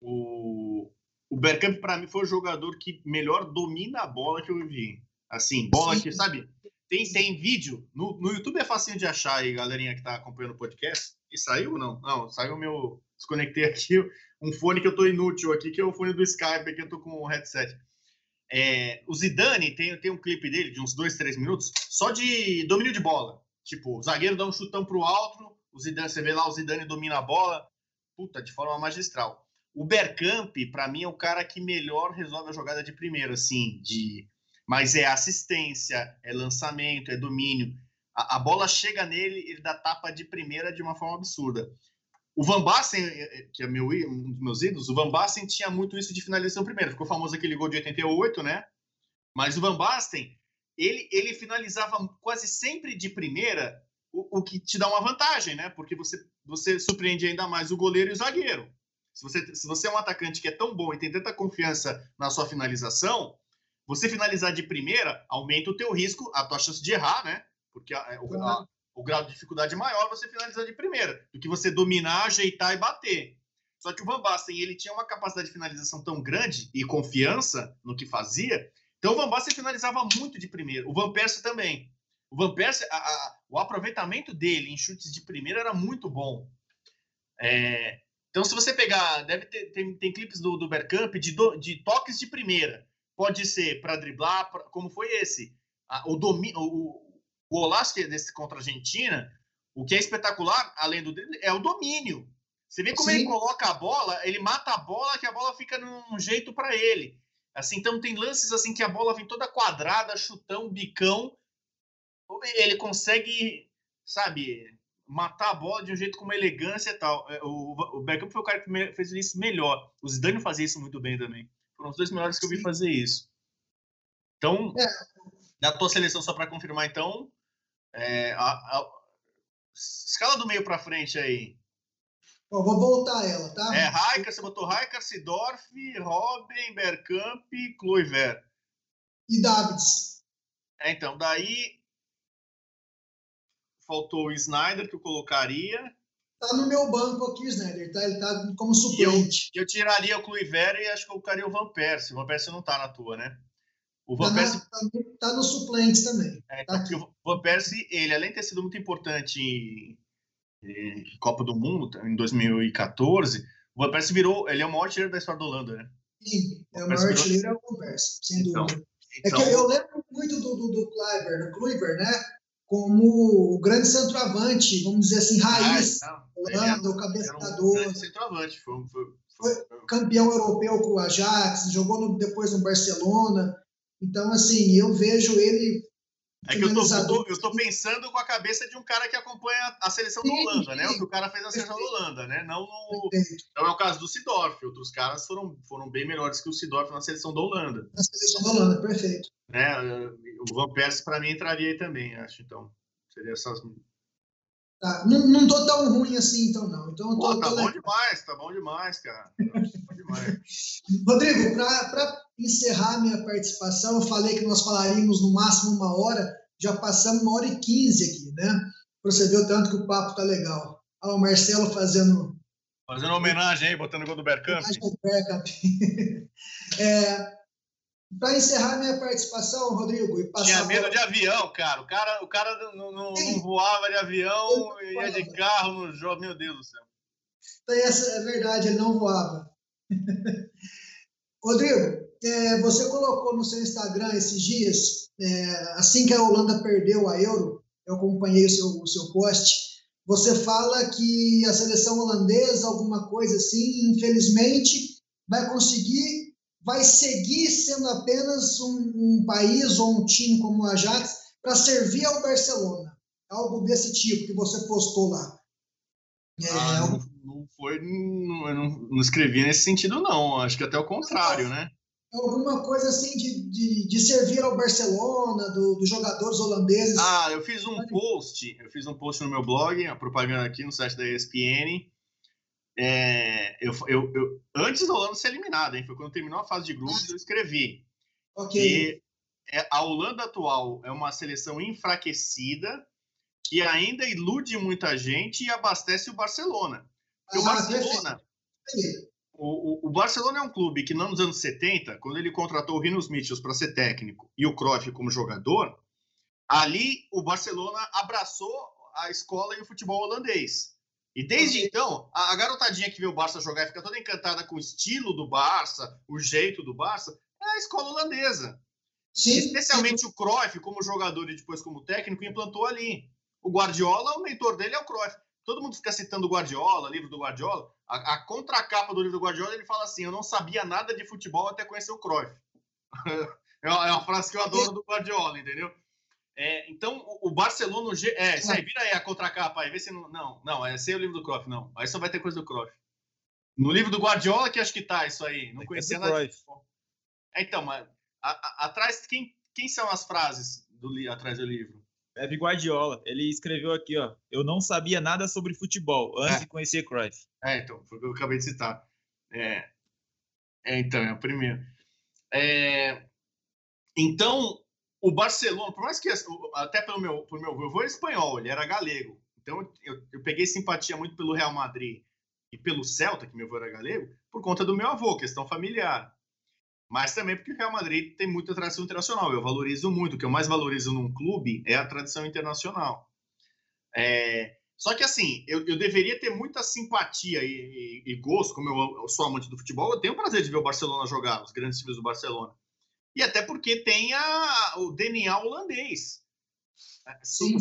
o, o Bergkamp para mim foi o jogador que melhor domina a bola que eu vi. Assim, bola Sim. que, sabe, tem, tem vídeo, no, no YouTube é facinho de achar aí, galerinha que tá acompanhando o podcast. E saiu ou não? Não, saiu o meu. Desconectei aqui um fone que eu tô inútil aqui, que é o fone do Skype, que eu tô com o headset. É, o Zidane tem, tem um clipe dele de uns dois, três minutos, só de domínio de bola. Tipo, o zagueiro dá um chutão pro alto, o Zidane, você vê lá o Zidane domina a bola, puta, de forma magistral. O Bergkamp, para mim, é o cara que melhor resolve a jogada de primeiro, assim, de mas é assistência, é lançamento, é domínio. A, a, bola chega nele, ele dá tapa de primeira de uma forma absurda. O Van Basten, é, é, que é meu, um dos meus ídolos, o Van Basten tinha muito isso de finalização primeira. Ficou famoso aquele gol de 88, né? Mas o Van Basten, ele, ele finalizava quase sempre de primeira, o, o que te dá uma vantagem, né? Porque você, você surpreende ainda mais o goleiro e o zagueiro. Se você, se você é um atacante que é tão bom e tem tanta confiança na sua finalização, você finalizar de primeira aumenta o teu risco, a tua chance de errar, né? Porque a, é, o, a, o grau de dificuldade maior você finalizar de primeira do que você dominar, ajeitar e bater. Só que o Van Basten, ele tinha uma capacidade de finalização tão grande e confiança no que fazia, então o Van Basten finalizava muito de primeira. O Van Persie também. O Van Persie, a, a, o aproveitamento dele em chutes de primeira era muito bom. É, então, se você pegar, deve ter tem, tem clipes do, do Bergkamp de, do, de toques de primeira pode ser para driblar, pra, como foi esse. o, domi, o, o golaço desse contra a Argentina, o que é espetacular, além do drible, é o domínio. Você vê como Sim. ele coloca a bola, ele mata a bola, que a bola fica num jeito para ele. Assim, então tem lances assim que a bola vem toda quadrada, chutão, bicão. Ele consegue, sabe, matar a bola de um jeito com uma elegância e tal. É, o, o Beckham foi o cara que fez isso melhor. O Zidane fazia isso muito bem também. Foram os dois melhores que eu vi fazer isso. Então, é. da tua seleção, só para confirmar, então, é, a, a, escala do meio para frente aí. vou voltar ela, tá? É, Raika, você botou Raika, Sidorf, Robin, Bergkamp, Kluivert. E Davids. É, então, daí faltou o Snyder, que eu colocaria. tá no meu banco aqui, Snyder. Tá, ele tá como suplente. Eu, eu, tiraria o Kluivert e acho que eu colocaria o Van Persie. O Van Persie não tá na tua, né? O Van tá, Persie... tá, tá no suplente também. É, tá aqui. O Van Persie, ele, além de ter sido muito importante em, em Copa do Mundo, em 2014, o Van Persie virou... Ele é o maior artilheiro da história da Holanda, né? Sim, é o maior artilheiro é o Van Persie, sem então, dúvida. Então... É que eu lembro muito do, do, do Kluivert, do Kluivert, né? como o grande centroavante, vamos dizer assim, raiz, ah, Holanda, o 12. centroavante, foi, foi, foi, foi, campeão europeu com o Ajax, jogou no, depois no Barcelona. Então, assim, eu vejo ele é que eu tô, eu, tô, eu tô, pensando com a cabeça de um cara que acompanha a seleção sim, da Holanda, né? O que o cara fez na seleção da Holanda, né? Não, no, não é o caso do Sidorf. Outros caras foram, foram bem melhores que o Sidorf na seleção da Holanda. Na seleção da Holanda, perfeito. É, o Van Persie, para mim, entraria aí também, acho. Então, seria essas. Tá, não, não tô tão ruim assim, então, não. Então, Pô, tô, tá tô bom legal. demais, tá bom demais, cara. Tá bom demais. <laughs> Rodrigo, para encerrar minha participação, eu falei que nós falaríamos no máximo uma hora, já passamos uma hora e quinze aqui, né? Você o tanto que o papo tá legal. Olha o Marcelo fazendo. Fazendo homenagem aí, botando o gol do Bergkamp. <laughs> É, para encerrar minha participação, Rodrigo, e passar. Tinha medo de avião, cara. O cara, o cara não, não, não voava de avião, ia de carro no jogo. Meu Deus do céu. Então, essa é verdade, ele não voava. <laughs> Rodrigo, é, você colocou no seu Instagram esses dias, é, assim que a Holanda perdeu a Euro, eu acompanhei o seu, o seu post. Você fala que a seleção holandesa, alguma coisa assim, infelizmente, vai conseguir vai seguir sendo apenas um, um país ou um time como o Ajax para servir ao Barcelona. Algo desse tipo que você postou lá. É, ah, não, não, foi, não, eu não, não, escrevi nesse sentido, não. Acho que até o contrário, né? Alguma coisa assim de, de, de servir ao Barcelona, do, dos jogadores holandeses. Ah, eu fiz um post, eu fiz um post no meu blog, a propaganda aqui no site da ESPN, é, eu, eu, eu, antes da Holanda ser eliminada, hein, foi quando terminou a fase de grupos, eu escrevi que é, a Holanda atual é uma seleção enfraquecida que ainda ilude muita gente e abastece o Barcelona. Ah, o Barcelona, o, o, o, Barcelona é um clube que nos anos 70, quando ele contratou o Rinos Mitchells para ser técnico e o Cruyff como jogador, ali o Barcelona abraçou a escola e o futebol holandês. E desde então, a, garotadinha que vê o Barça jogar e fica toda encantada com o estilo do Barça, o jeito do Barça, é a escola holandesa. Sim. Especialmente o Cruyff, como jogador e depois como técnico, implantou ali. O Guardiola, o mentor dele é o Cruyff. Todo mundo fica citando o Guardiola, livro do Guardiola. A, a contracapa do livro do Guardiola, ele fala assim: Eu não sabia nada de futebol até conhecer o Cruyff. <laughs> é uma frase que eu adoro do Guardiola, entendeu? É, então, o, Barcelona. É, isso aí, vira aí a contracapa aí, vê se não. Não, não, é sem o livro do Cruyff, não. Aí só vai ter coisa do Cruyff. No livro do Guardiola, que acho que tá isso aí. Não conhecia nada. É, então, mas a, a, atrás, quem, quem são as frases do, atrás do livro? Pep Guardiola. Ele escreveu aqui, ó. Eu não sabia nada sobre futebol antes é. de conhecer Cruyff. É, então, foi o que eu acabei de citar. É, é então, é o primeiro. É, então, o Barcelona, por mais que até pelo meu, por meu avô é espanhol, ele era galego. Então eu, eu peguei simpatia muito pelo Real Madrid e pelo Celta, que meu avô era galego, por conta do meu avô, questão familiar. Mas também porque o Real Madrid tem muita tradição internacional. Eu valorizo muito. O que eu mais valorizo num clube é a tradição internacional. É... Só que assim, eu, eu, deveria ter muita simpatia e, e, e gosto, como eu, eu, sou amante do futebol, eu tenho o prazer de ver o Barcelona jogar, os grandes times do Barcelona e até porque tem a, o DNA holandês. Sim.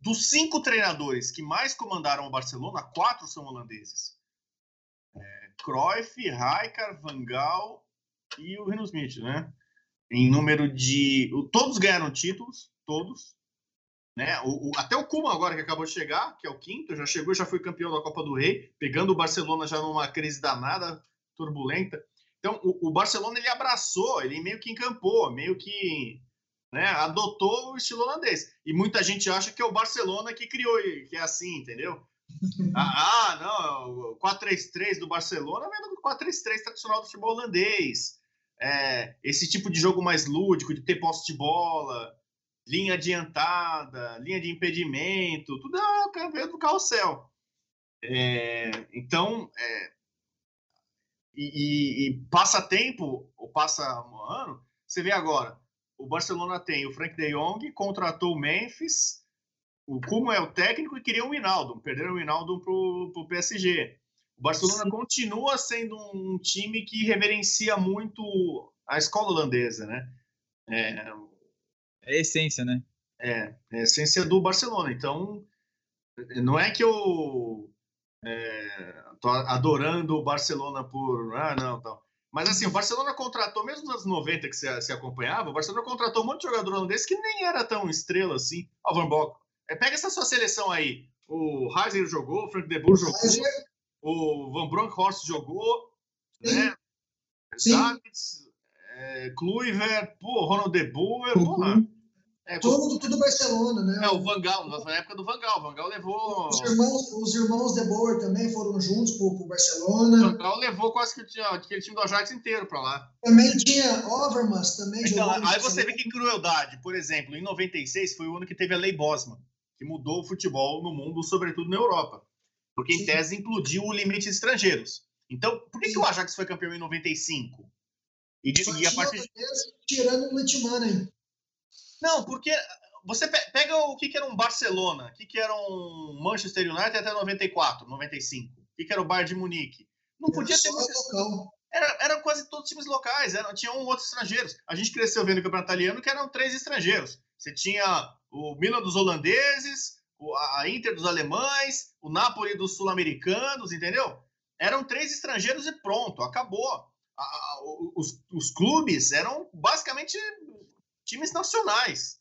Dos cinco treinadores que mais comandaram o Barcelona, quatro são holandeses. É, Cruyff, Rijkaard, Van Gaal e o Renos Smith, né? Em número de... Todos ganharam títulos, todos. Né? O, o, até o Kuma agora que acabou de chegar, que é o quinto, já chegou, já foi campeão da Copa do Rei, pegando o Barcelona já numa crise danada, turbulenta. Então, o, o, Barcelona ele abraçou, ele meio que encampou, meio que né, adotou o estilo holandês. E muita gente acha que é o Barcelona que criou, que é assim, entendeu? Ah, ah, não, o 4-3-3 do Barcelona vem do 4-3-3 tradicional do futebol holandês. É, esse tipo de jogo mais lúdico, de ter posse de bola, linha adiantada, linha de impedimento, tudo é, veio do carrossel. É, então, é, e, e, passa tempo, ou passa um ano, você vê agora, o Barcelona tem o Frank de Jong, contratou o Memphis, o Como é o técnico e queria o Hinaldo, perderam o Hinaldo para o PSG. O Barcelona Sim. continua sendo um time que reverencia muito a escola holandesa, né? É, é a essência, né? É, é a essência do Barcelona. Então, não é que eu é, tô adorando o Barcelona por. Ah, não, tal. Mas assim, o Barcelona contratou, mesmo nos anos 90 que você, se acompanhava, o Barcelona contratou um monte de jogador holandês que nem era tão estrela assim. Ó, Van Bock. É, pega essa sua seleção aí. O Heiser jogou, o Frank de Boer jogou, o Van Bronckhorst jogou, Sim. né? Sim. Davids, é, Kluivert, pô, Ronald de Boer, porra. É, tudo, tudo Barcelona, né? É, o Vangal, na época do Vangal. O Vangal levou. Os irmãos, os irmãos De Boer também foram juntos pro, pro Barcelona. O Vangal levou quase que tinha, aquele time do Ajax inteiro para lá. Também tinha Overmars, também então, Aí você vê que crueldade. Por exemplo, em 96 foi o ano que teve a Lei Bosman, que mudou o futebol no mundo, sobretudo na Europa. Porque, em tese, implodiu o limite de estrangeiros. Então, por que, que o Ajax foi campeão em 95? E, de, e a partir de... Tirando o Litmanen. Não, porque você pega o que, que era um Barcelona, o que, que era um Manchester United até 94, 95, o que, que era o Bayern de Munique. Não podia ter muito. Era, eram quase todos times locais, eram, tinham um outros estrangeiros. A gente cresceu vendo o campeonato italiano que eram três estrangeiros. Você tinha o Milan dos holandeses, a Inter dos alemães, o Napoli dos sul-americanos, entendeu? Eram três estrangeiros e pronto, acabou. A, a, os, os clubes eram basicamente times nacionais.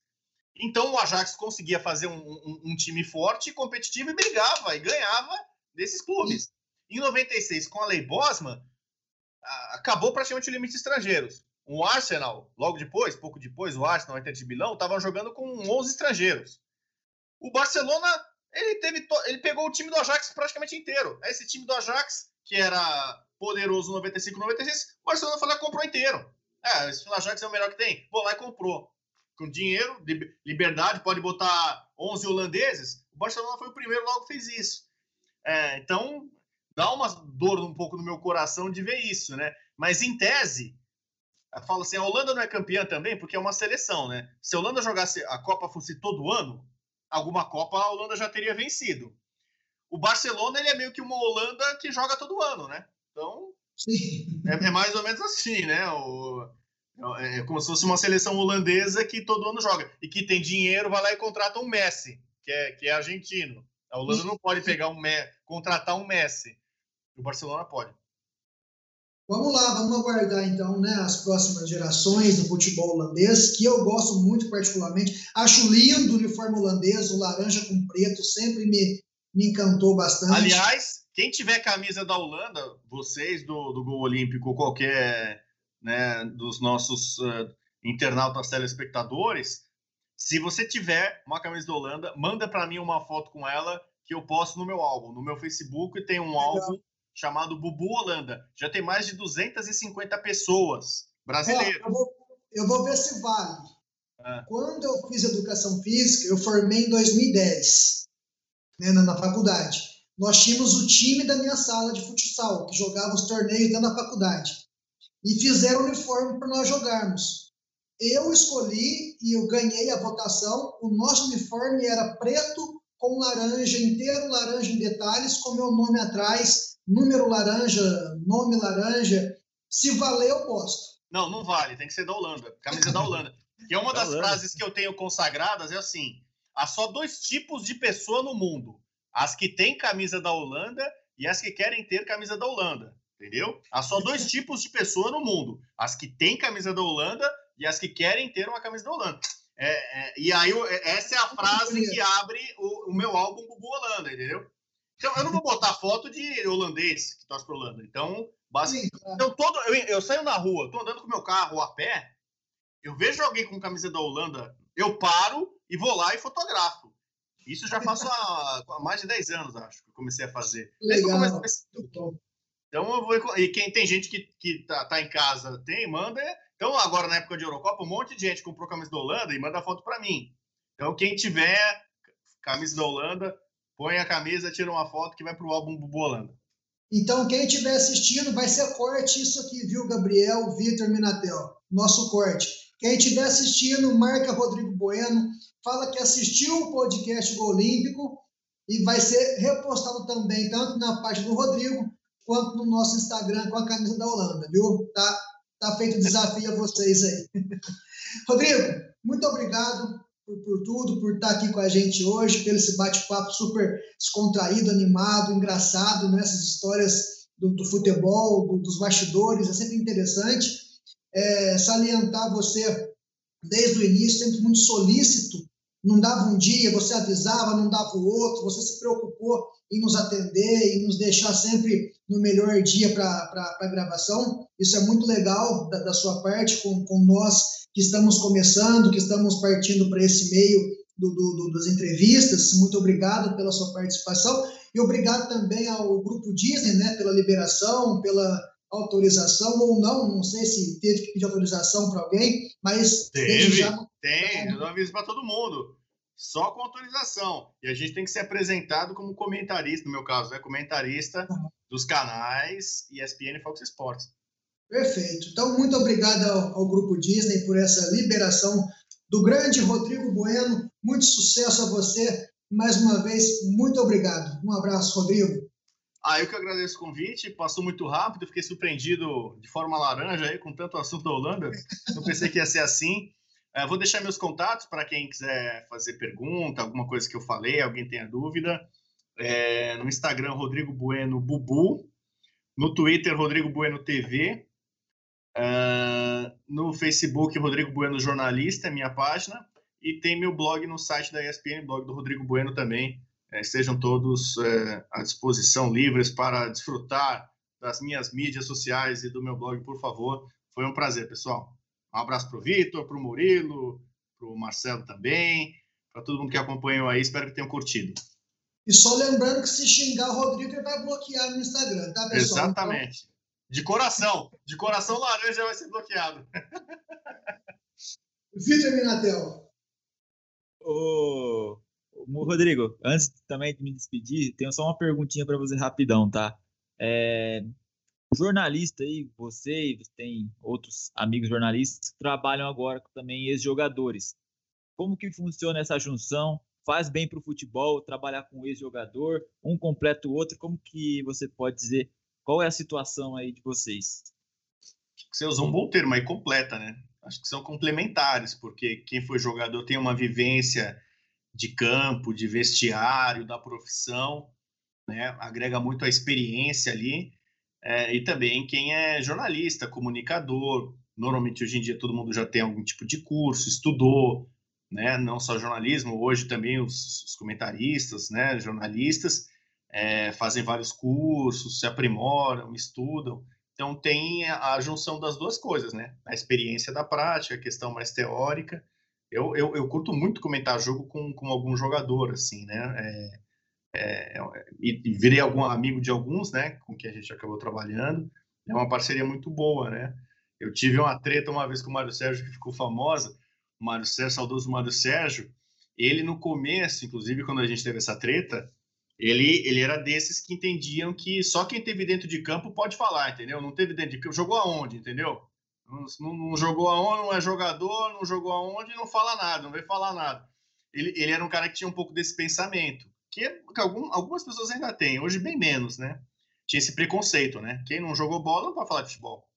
Então o Ajax conseguia fazer um, um, um, time forte, competitivo e brigava e ganhava desses clubes. Em 96, com a Lei Bosman, acabou praticamente o limite de estrangeiros. O Arsenal, logo depois, pouco depois, o Arsenal, Inter de Milão, estavam jogando com 11 estrangeiros. O Barcelona, ele, teve ele pegou o time do Ajax praticamente inteiro. Esse time do Ajax, que era poderoso 95, 96, o Barcelona falou, comprou inteiro. É, esse Ajax é o melhor que tem. Vou lá e comprou. Com dinheiro, liberdade, pode botar 11 holandeses. O Barcelona foi o primeiro, logo fez isso. É, então, dá uma dor um pouco no meu coração de ver isso, né? Mas em tese, fala assim, a Holanda não é campeã também porque é uma seleção, né? Se a Holanda jogasse, a Copa fosse todo ano, alguma Copa a Holanda já teria vencido. O Barcelona, ele é meio que uma Holanda que joga todo ano, né? Então, é, é, mais ou menos assim, né? O, é, é como se fosse uma seleção holandesa que todo ano joga e que tem dinheiro, vai lá e contrata um Messi, que é, que é argentino. A Holanda não pode pegar um contratar um Messi. O Barcelona pode. Vamos lá, vamos aguardar então né, as próximas gerações do futebol holandês, que eu gosto muito particularmente. Acho lindo o uniforme holandês, o laranja com preto, sempre me, me encantou bastante. Aliás, quem tiver camisa da Holanda, vocês do, do Gol Olímpico, qualquer né, dos nossos uh, internautas telespectadores, se você tiver uma camisa da Holanda, manda para mim uma foto com ela que eu posto no meu álbum. No meu Facebook tem um Legal. álbum chamado Bubu Holanda. Já tem mais de 250 pessoas brasileiras. É, eu, vou, eu, vou, ver se vale. É. Quando eu fiz educação física, eu formei em 2010, né, na, na faculdade nós tínhamos o time da minha sala de futsal, que jogava os torneios dentro da faculdade. E fizeram o uniforme para nós jogarmos. Eu escolhi e eu ganhei a votação. O nosso uniforme era preto com laranja, inteiro laranja em detalhes, com meu nome atrás, número laranja, nome laranja. Se valer, eu posto. Não, não vale, tem que ser da Holanda, camisa da Holanda. <laughs> E é uma das frases que eu tenho consagradas é assim: há só dois tipos de pessoa no mundo as que têm camisa da Holanda e as que querem ter camisa da Holanda, entendeu? Há só dois <laughs> tipos de pessoa no mundo: as que têm camisa da Holanda e as que querem ter uma camisa da Holanda. É, é, e aí, essa é a frase que abre o, o meu álbum Bubu Holanda, entendeu? Então, eu não vou botar foto de holandês que torce para Holanda. Então, basicamente. Então, todo, eu, eu saio na rua, tô andando com meu carro a pé, eu vejo alguém com camisa da Holanda, eu paro e vou lá e fotografo. Isso já faço há, <laughs> há, mais de 10 anos, acho, que comecei a fazer. Legal. Então eu vou. E quem tem gente que, que tá, tá em casa, tem, manda. Então, agora na época de Eurocopa, um monte de gente comprou camisa da Holanda e manda foto para mim. Então, quem tiver camisa da Holanda, põe a camisa, tira uma foto que vai pro álbum Bubu Holanda. Então, quem estiver assistindo, vai ser corte isso aqui, viu, Gabriel, Vitor, Minatel? Nosso corte. Quem estiver assistindo, marca Rodrigo Bueno, fala que assistiu o podcast Gol Olímpico e vai ser repostado também, tanto na página do Rodrigo, quanto no nosso Instagram com a camisa da Holanda, viu? Tá, tá feito o desafio a vocês aí. <laughs> Rodrigo, muito obrigado por, por, tudo, por estar aqui com a gente hoje, pelo esse bate-papo super descontraído, animado, engraçado, nessas né? histórias do, do futebol, do, dos bastidores, é sempre interessante. É, salientar você, desde o início, sempre muito solícito, não dava um dia, você avisava, não dava o outro, você se preocupou em nos atender e nos deixar sempre no melhor dia para a gravação. Isso é muito legal da, da sua parte, com, com nós que estamos começando, que estamos partindo para esse meio do, do, das entrevistas. Muito obrigado pela sua participação e obrigado também ao Grupo Disney, né, pela liberação, pela autorização ou não, não sei se teve que pedir autorização para alguém, mas teve, já... tem, eu aviso para todo mundo, só com autorização. E a gente tem que ser apresentado como comentarista, no meu caso, né, comentarista uhum. dos canais ESPN e Fox Sports. Perfeito. Então, muito obrigado ao, ao, Grupo Disney por essa liberação do grande Rodrigo Bueno. Muito sucesso a você. Mais uma vez, muito obrigado. Um abraço, Rodrigo. Ah, eu que agradeço o convite. Passou muito rápido, fiquei surpreendido de forma laranja aí com tanto assunto da Holanda. Não pensei que ia ser assim. É, vou deixar meus contatos para quem quiser fazer pergunta, alguma coisa que eu falei, alguém tenha dúvida. É, no Instagram, Rodrigo Bueno Bubu. No Twitter, Rodrigo Bueno TV. Uh, no Facebook, Rodrigo Bueno Jornalista, é minha página. E tem meu blog no site da ESPN, blog do Rodrigo Bueno também. É, estejam todos é, à disposição, livres para desfrutar das minhas mídias sociais e do meu blog, por favor. Foi um prazer, pessoal. Um abraço para o Vitor, para o Murilo, para o Marcelo também, para todo mundo que acompanhou aí. Espero que tenham curtido. E só lembrando que se xingar o Rodrigo, ele vai bloquear no Instagram, tá, pessoal? Exatamente. Então... De coração. De coração laranja vai ser bloqueado. Vitor Minatel. Ô, Rodrigo, antes também de me despedir, tenho só uma perguntinha para você rapidão, tá? É, jornalista aí, você tem outros amigos jornalistas que trabalham agora também ex-jogadores. Como que funciona essa junção? Faz bem para o futebol trabalhar com ex-jogador, um completa o outro? Como que você pode dizer qual é a situação aí de vocês? Você usou um bom termo aí, completa, né? Acho que são complementares, porque quem foi jogador tem uma vivência de campo, de vestiário, da profissão, né? Agrega muito a experiência ali. É, e também quem é jornalista, comunicador. Normalmente hoje em dia todo mundo já tem algum tipo de curso, estudou, né? Não só jornalismo, hoje também os, os comentaristas, né? Jornalistas é, fazem vários cursos, se aprimoram, estudam. Então tem a, junção das duas coisas, né? A experiência da prática, a questão mais teórica. Eu, eu, eu curto muito comentar jogo com, com algum jogador, assim, né? É, é, e, e virei algum amigo de alguns, né? Com quem a gente acabou trabalhando. É uma parceria muito boa, né? Eu tive uma treta uma vez com o Mário Sérgio que ficou famosa. O Mário Sérgio, saudoso Mário Sérgio. Ele no começo, inclusive quando a gente teve essa treta, ele, ele era desses que entendiam que só quem teve dentro de campo pode falar, entendeu? Não teve dentro de campo, jogou aonde, entendeu? Não, não, jogou aonde, não é jogador, não jogou aonde, não fala nada, não veio falar nada. Ele, ele era um cara que tinha um pouco desse pensamento, que, que algum, algumas pessoas ainda têm, hoje bem menos, né? Tinha esse preconceito, né? Quem não jogou bola não vai falar de futebol,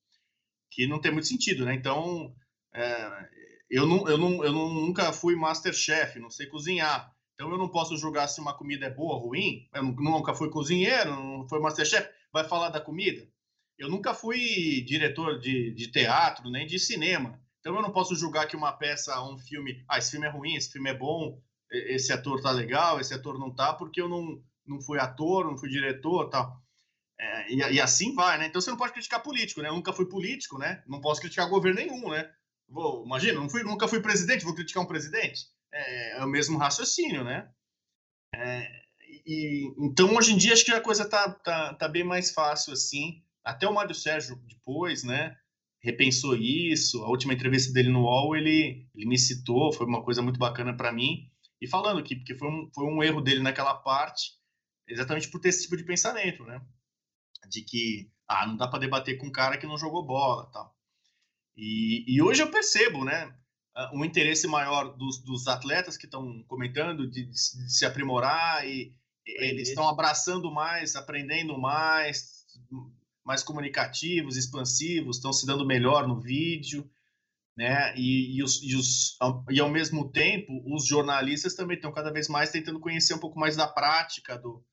que não tem muito sentido, né? Então, é, eu, não, eu, não, eu não, nunca fui masterchef, não sei cozinhar, então eu não posso julgar se uma comida é boa ou ruim. Eu nunca fui cozinheiro, não fui masterchef. Vai falar da comida? Eu nunca fui diretor de, de teatro, nem de cinema. Então eu não posso julgar que uma peça, um filme, ah, esse filme é ruim, esse filme é bom, esse ator tá legal, esse ator não tá, porque eu não, não fui ator, não fui diretor, tal. É, e, e, assim vai, né? Então você não pode criticar político, né? Eu nunca fui político, né? Não posso criticar governo nenhum, né? Vou, imagina, não fui, nunca fui presidente, vou criticar um presidente? é, é o mesmo raciocínio, né? É, e, então, hoje em dia, acho que a coisa tá, tá, tá bem mais fácil, assim. Até o Mário Sérgio, depois, né, repensou isso. A última entrevista dele no UOL, ele, ele me citou, foi uma coisa muito bacana para mim. E falando que porque foi um, foi um erro dele naquela parte, exatamente por ter esse tipo de pensamento, né? De que ah, não dá para debater com um cara que não jogou bola, tal. E, e hoje eu percebo, né? Um interesse maior dos, dos atletas que estão comentando de, de, se aprimorar e eles estão abraçando mais, aprendendo mais, mais comunicativos, expansivos, estão se dando melhor no vídeo, né? E, e, os, e, os, e ao mesmo tempo, os jornalistas também estão cada vez mais tentando conhecer um pouco mais da prática do,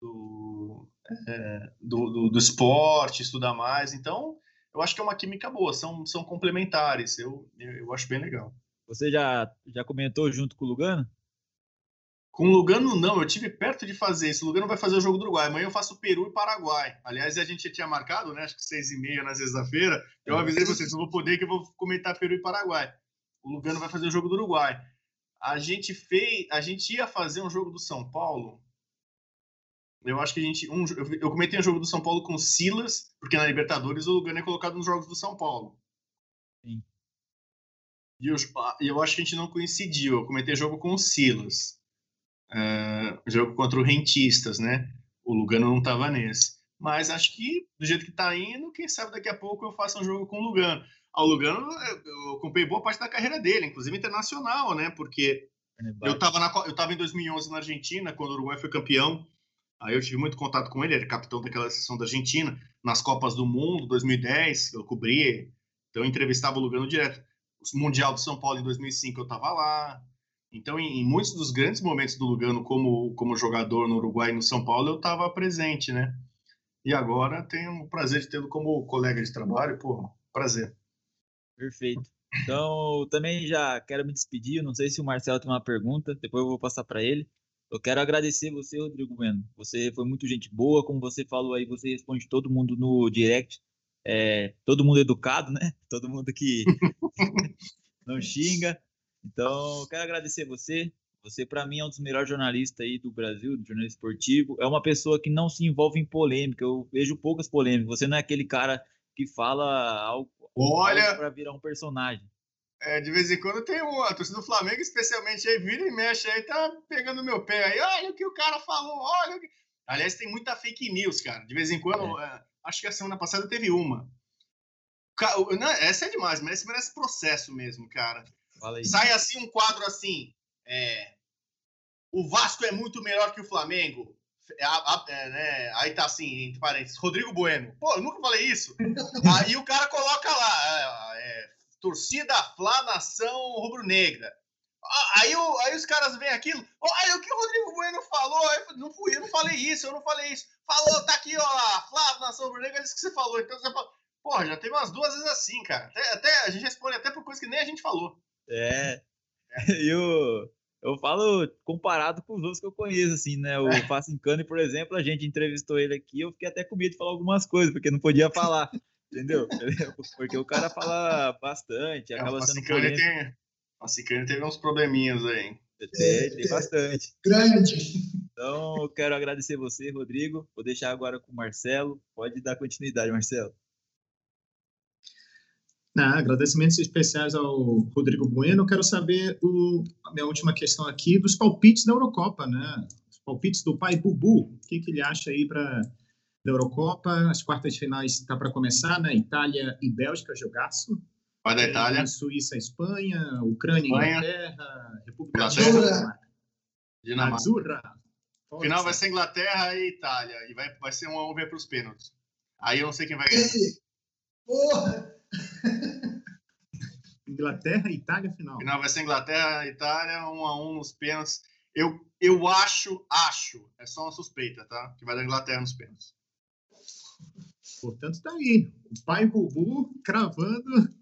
do, é, do, do, do, esporte, estudar mais. Então, eu acho que é uma química boa, são, são complementares. Eu, eu, eu acho bem legal. Você já, já comentou junto com o Lugano? Com o Lugano, não. Eu tive perto de fazer isso. O Lugano vai fazer o jogo do Uruguai. Amanhã eu faço Peru e Paraguai. Aliás, a gente tinha marcado, né? Acho que seis e meia na sexta-feira. Eu é. avisei vocês, não vou poder que eu vou comentar Peru e Paraguai. O Lugano vai fazer o jogo do Uruguai. A gente fez, a gente ia fazer um jogo do São Paulo eu acho que a gente. Um, eu comentei um jogo do São Paulo com Silas, porque na Libertadores o Lugano é colocado nos jogos do São Paulo. Sim. E eu, eu acho que a gente não coincidiu. Eu comentei jogo com o Silas. Uh, jogo contra o Rentistas, né? O Lugano não estava nesse. Mas acho que, do jeito que está indo, quem sabe daqui a pouco eu faça um jogo com o Lugano. Ah, o Lugano, eu acompanhei boa parte da carreira dele, inclusive internacional, né? Porque eu estava eu tava em 2011 na Argentina, quando o Uruguai foi campeão Aí eu tive muito contato com ele, ele era capitão daquela seleção da Argentina, nas Copas do Mundo, 2010, eu cobri, então eu entrevistava o Lugano direto. O Mundial de São Paulo em 2005 eu estava lá. Então, em, em, muitos dos grandes momentos do Lugano como, como jogador no Uruguai e no São Paulo, eu estava presente, né? E agora tenho o prazer de tê-lo como colega de trabalho, pô, prazer. Perfeito. Então, também já quero me despedir. Não sei se o Marcelo tem uma pergunta, depois eu vou passar para ele. Eu quero agradecer você, Rodrigo Bueno. Você foi muito gente boa, como você falou aí, você responde todo mundo no direct. É, todo mundo educado, né? Todo mundo que <laughs> não xinga. Então, eu quero agradecer você. Você, para mim, é um dos melhores jornalistas aí do Brasil, do jornalismo esportivo. É uma pessoa que não se envolve em polêmica. Eu vejo poucas polêmicas. Você não é aquele cara que fala algo, Olha... para virar um personagem. É, de vez em quando tem um, a torcida do Flamengo, especialmente aí, vira e mexe aí, tá pegando meu pé aí. Olha o que o cara falou, olha o que... Aliás, tem muita fake news, cara. De vez em quando, é. É, acho que a semana passada teve uma. Não, essa é demais, mas merece processo mesmo, cara. Sai assim um quadro assim. É, o Vasco é muito melhor que o Flamengo. É, é, né, aí tá assim, entre parênteses, Rodrigo Bueno. Pô, eu nunca falei isso. <laughs> aí o cara coloca lá, é, é torcida Flá Nação Rubro-Negra. Aí, aí os caras veem aquilo, olha o que o Rodrigo Bueno falou, eu não fui, eu não falei isso, eu não falei isso. Falou, tá aqui, ó, Flávio Nação Rubro-Negra, é isso que você falou. Então você fala, porra, já teve umas duas vezes assim, cara. Até, até, a gente responde até por coisa que nem a gente falou. É. <laughs> Eu, eu falo comparado com os outros que eu conheço, assim, né? O <laughs> é. Facincani, por exemplo, a gente entrevistou ele aqui, eu fiquei até com medo de falar algumas coisas, porque não podia falar. <laughs> Entendeu? Porque o cara fala bastante, é, acaba sendo polêmico. Tem, a Ciclone teve uns probleminhas aí. Tem, tem bastante. Grande. Então, eu quero agradecer você, Rodrigo. Vou deixar agora com o Marcelo. Pode dar continuidade, Marcelo. Não, agradecimentos especiais ao Rodrigo Bueno. Eu quero saber o, a minha última questão aqui dos palpites da Eurocopa, né? Os palpites do pai Bubu. O que, que ele acha aí para da Eurocopa. As quartas de finais está para começar, né? Itália e Bélgica, jogaço. Vai da Itália. Suíça, Espanha, Ucrânia, Espanha. Inglaterra, República Inglaterra. Dinamarca. Azurra. Final vai ser Inglaterra e Itália. E vai, vai ser um a um ver para os pênaltis. Aí eu não sei quem vai ganhar. Porra! <laughs> Inglaterra e Itália final. Final vai ser Inglaterra e Itália, um a um nos pênaltis. Eu, eu acho, acho, é só uma suspeita, tá? Que vai dar Inglaterra nos pênaltis. Portanto, está aí. O pai Bubu cravando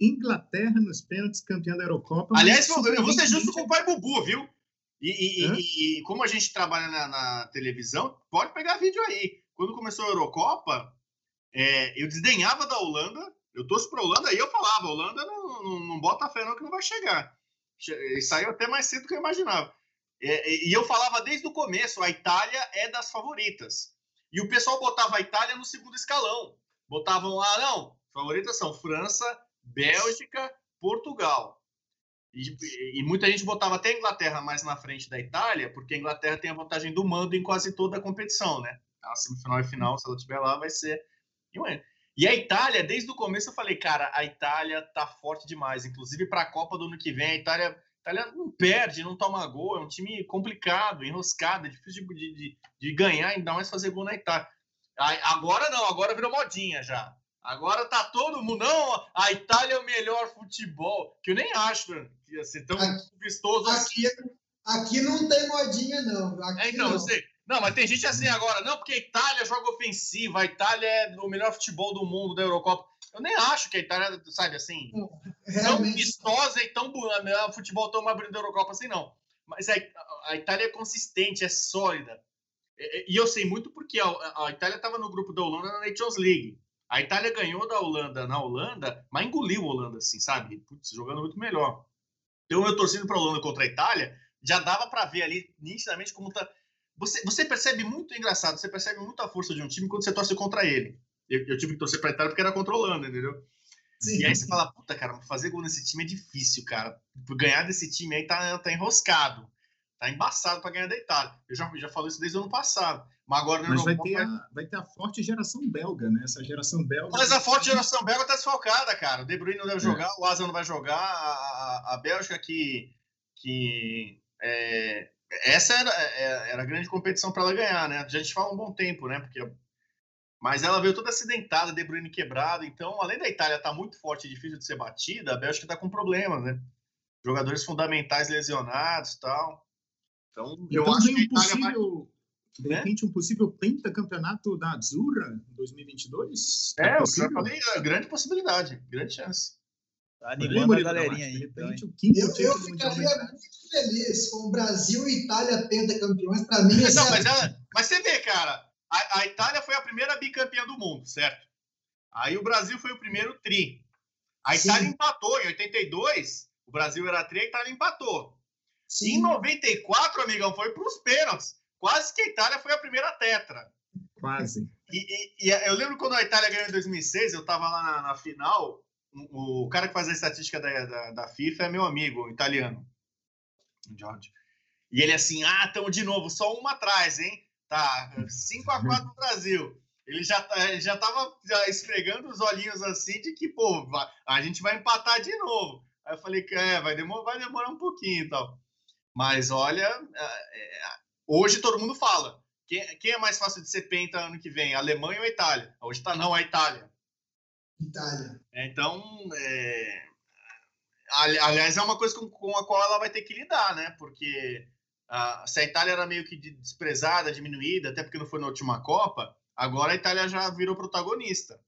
Inglaterra nos pênaltis, campeão da Eurocopa. Aliás, eu vou ser justo com o pai Bubu, viu? E, e, e como a gente trabalha na, na, televisão, pode pegar vídeo aí. Quando começou a Eurocopa, é, eu desdenhava da Holanda. Eu torço para a Holanda e eu falava: a Holanda não, não, não bota fé, não, que não vai chegar. E saiu até mais cedo do que eu imaginava. É, e eu falava desde o começo: a Itália é das favoritas. E o pessoal botava a Itália no segundo escalão. Botavam lá, não, favoritas são França, Bélgica, Portugal. E, e, muita gente botava até a Inglaterra mais na frente da Itália, porque a Inglaterra tem a vantagem do mando em quase toda a competição, né? A semifinal e final, se ela estiver lá, vai ser. E a Itália, desde o começo eu falei, cara, a Itália tá forte demais. Inclusive para a Copa do ano que vem, a Itália, a Itália não perde, não toma gol. É um time complicado, enroscado, é difícil de, de, de ganhar, ainda mais fazer gol na Itália. Agora não, agora virou modinha já. Agora tá todo mundo. Não, a Itália é o melhor futebol. Que eu nem acho que ia ser tão aqui, vistoso assim. Aqui, aqui não tem modinha, não. Aqui é, então, não. eu sei. Não, mas tem gente assim agora, não, porque a Itália joga ofensiva, a Itália é o melhor futebol do mundo da Eurocopa. Eu nem acho que a Itália, sabe, assim, tão vistosa e tão boa, né, o futebol tão abrindo da Eurocopa assim, não. Mas a, a, Itália é consistente, é sólida. E, e eu sei muito porque a, a Itália estava no grupo da Holanda na Nations League. A Itália ganhou da Holanda na Holanda, mas engoliu a Holanda, assim, sabe? Putz, jogando muito melhor. Então, eu torcendo para a Holanda contra a Itália, já dava para ver ali nitidamente como tá. Você, você percebe muito engraçado, você percebe muita força de um time quando você torce contra ele. Eu, eu tive que torcer para a Itália porque era contra a Holanda, entendeu? Sim. E aí você fala, puta, cara, fazer gol nesse time é difícil, cara. Ganhar desse time aí tá, tá enroscado. Tá embaçado para ganhar da Itália. Eu já, já falei isso desde o ano passado. Mas agora Mas vai ter, a, vai ter a forte geração belga, né? Essa geração belga. Mas a forte geração belga tá desfalcada, cara. O De Bruyne não deve é. jogar, o Asa não vai jogar. A, a, a Bélgica que. que é, essa era, é, era a grande competição para ela ganhar, né? A gente fala um bom tempo, né? Porque, mas ela veio toda acidentada, De Bruyne quebrado. Então, além da Itália estar tá muito forte e difícil de ser batida, a Bélgica está com problemas, né? Jogadores fundamentais lesionados tal. Então, eu então, acho que a Itália possível... vai de né? repente, um possível pentacampeonato da Azura em 2022? É, é eu já falei, é grande possibilidade, grande chance. Tá animando a galerinha aí. Então, eu, eu ficaria muito feliz com o Brasil e Itália pentacampeões. Para mim, é Não, mas, ela, mas você vê, cara, a, a, Itália foi a primeira bicampeã do mundo, certo? Aí o Brasil foi o primeiro tri. A Itália Sim. empatou em 82. O Brasil era tri, a Itália empatou. Sim. Em 94, amigão, foi para os pênaltis. Quase que a Itália foi a primeira tetra. Quase. E, e, e eu lembro quando a Itália ganhou em 2006, eu estava lá na, na, final. O, cara que faz a estatística da, da, da FIFA é meu amigo, o italiano, George. E ele assim, ah, estamos de novo, só uma atrás, hein? Tá, 5 a 4 no <laughs> Brasil. Ele já, tá, já tava já esfregando os olhinhos assim de que, pô, a gente vai empatar de novo. Aí eu falei é, vai demorar, vai demorar um pouquinho e tal. Mas olha, é, Hoje todo mundo fala. Quem, quem, é mais fácil de ser penta ano que vem, Alemanha ou Itália? Hoje está não, a Itália. Itália. É, então, é... aliás, é uma coisa com, a qual ela vai ter que lidar, né? Porque uh, se a Itália era meio que desprezada, diminuída, até porque não foi na última Copa, agora a Itália já virou protagonista.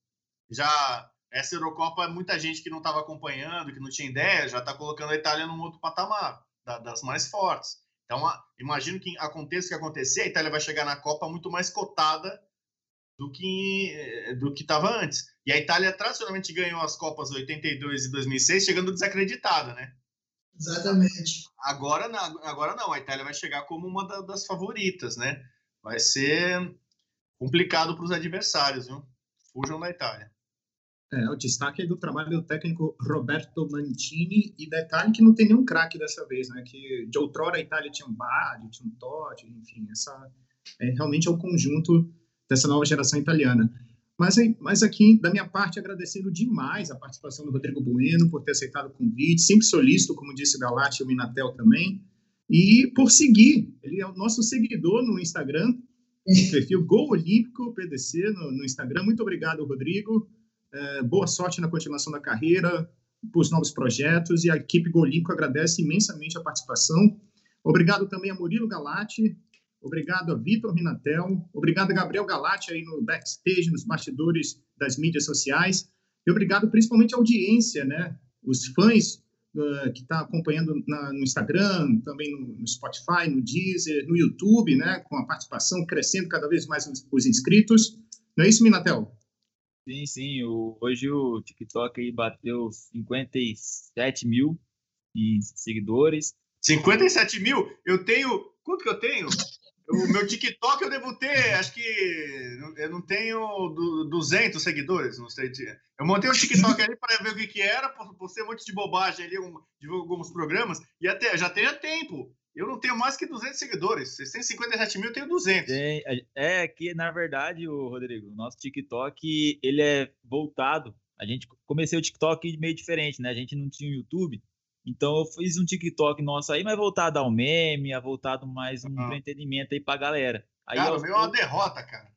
Já essa Eurocopa, muita gente que não estava acompanhando, que não tinha ideia, já está colocando a Itália num outro patamar, da, das mais fortes. Então, imagino que aconteça o que acontecer, a Itália vai chegar na Copa muito mais cotada do que eh, do que estava antes. E a Itália tradicionalmente ganhou as Copas 82 e 2006 chegando desacreditada, né? Exatamente. Agora não, agora não, a Itália vai chegar como uma das favoritas, né? Vai ser complicado para os adversários, viu? Fujam da Itália. É, o destaque é do trabalho do técnico Roberto Mantini, e detalhe que não tem nenhum craque dessa vez, né? Que de outrora a Itália tinha um Badi, tinha um Totti, enfim, essa é, realmente é o conjunto dessa nova geração italiana. Mas, mas aqui, da minha parte, agradecendo demais a participação do Rodrigo Bueno por ter aceitado o convite, sempre solícito, como disse o Galati e o Minatel também, e por seguir, ele é o nosso seguidor no Instagram, no perfil Gol Olímpico PDC no, no Instagram. Muito obrigado, Rodrigo. É, boa sorte na continuação da carreira, para os novos projetos, e a equipe Golimpo agradece imensamente a participação. Obrigado também a Murilo Galati, obrigado a Vitor Minatel, obrigado a Gabriel Galati aí no backstage, nos bastidores das mídias sociais, e obrigado principalmente à audiência, né? Os fãs uh, que estão tá acompanhando na, no Instagram, também no, no, Spotify, no Deezer, no YouTube, né? Com a participação crescendo cada vez mais os, os inscritos. Não é isso, Minatel? Sim, sim. O, hoje o TikTok aí bateu 57 mil seguidores. 57 mil? Eu tenho. Quanto que eu tenho? O meu TikTok eu devo ter, acho que eu não tenho 200 seguidores, não sei. Eu montei um TikTok ali para ver o que, que era, por, por ser um monte de bobagem ali, um, divulgo alguns programas, e até já tenha tempo. Eu não tenho mais que 200 seguidores. Vocês têm 57 mil, eu tenho 200. Tem, é que, na verdade, o Rodrigo, o nosso TikTok, ele é voltado. A gente comecei o TikTok meio diferente, né? A gente não tinha o YouTube. Então eu fiz um TikTok nosso aí, mas voltado ao meme, voltado mais um uhum. entretenimento aí pra galera. Aí cara, eu, o meu é uma derrota, cara.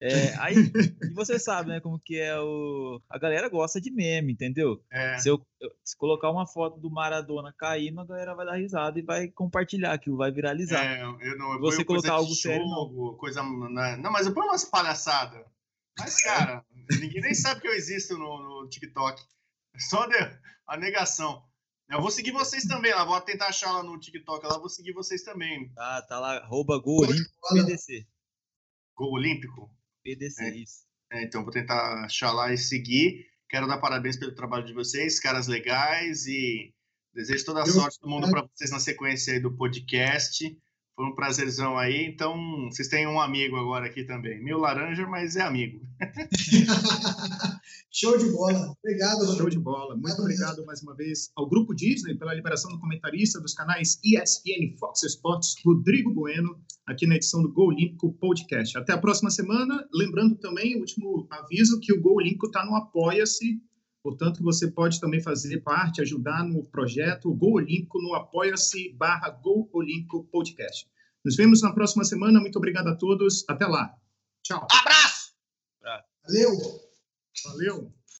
É, aí, e você <laughs> sabe, né, como que é o... A galera gosta de meme, entendeu? É. Se eu se colocar uma foto do Maradona caindo, a galera vai dar risada e vai compartilhar, aquilo vai viralizar. É, eu não, eu você colocar algo jogo, sério, não. Coisa, não, mas eu ponho umas palhaçadas. Mas, cara, ninguém nem sabe que eu existo no, no TikTok. Só a negação. Eu vou seguir vocês também lá, vou tentar achar lá no TikTok lá, vou seguir vocês também. Tá, tá lá, arroba Gol Olímpico PDC. Gol Olímpico? PDC, é. isso. É, então vou tentar achar lá e seguir. Quero dar parabéns pelo trabalho de vocês, caras legais, e desejo toda a sorte do mundo para vocês na sequência aí do podcast. Foi um prazerzão aí. Então, vocês têm um amigo agora aqui também. Meu laranja, mas é amigo. <laughs> Show de bola. Obrigado, Rodrigo. Show de bola. Muito obrigado mais uma vez ao Grupo Disney pela liberação do comentarista dos canais ESPN Fox Sports, Rodrigo Bueno, aqui na edição do Gol Olímpico Podcast. Até a próxima semana. Lembrando também, o último aviso, que o Gol Olímpico está no Apoia-se. Portanto, você pode também fazer parte, ajudar no projeto Gol Olímpico no apoia-se barra Gol Olímpico Podcast. Nos vemos na próxima semana. Muito obrigado a todos. Até lá. Tchau. Abraço! Valeu! Valeu!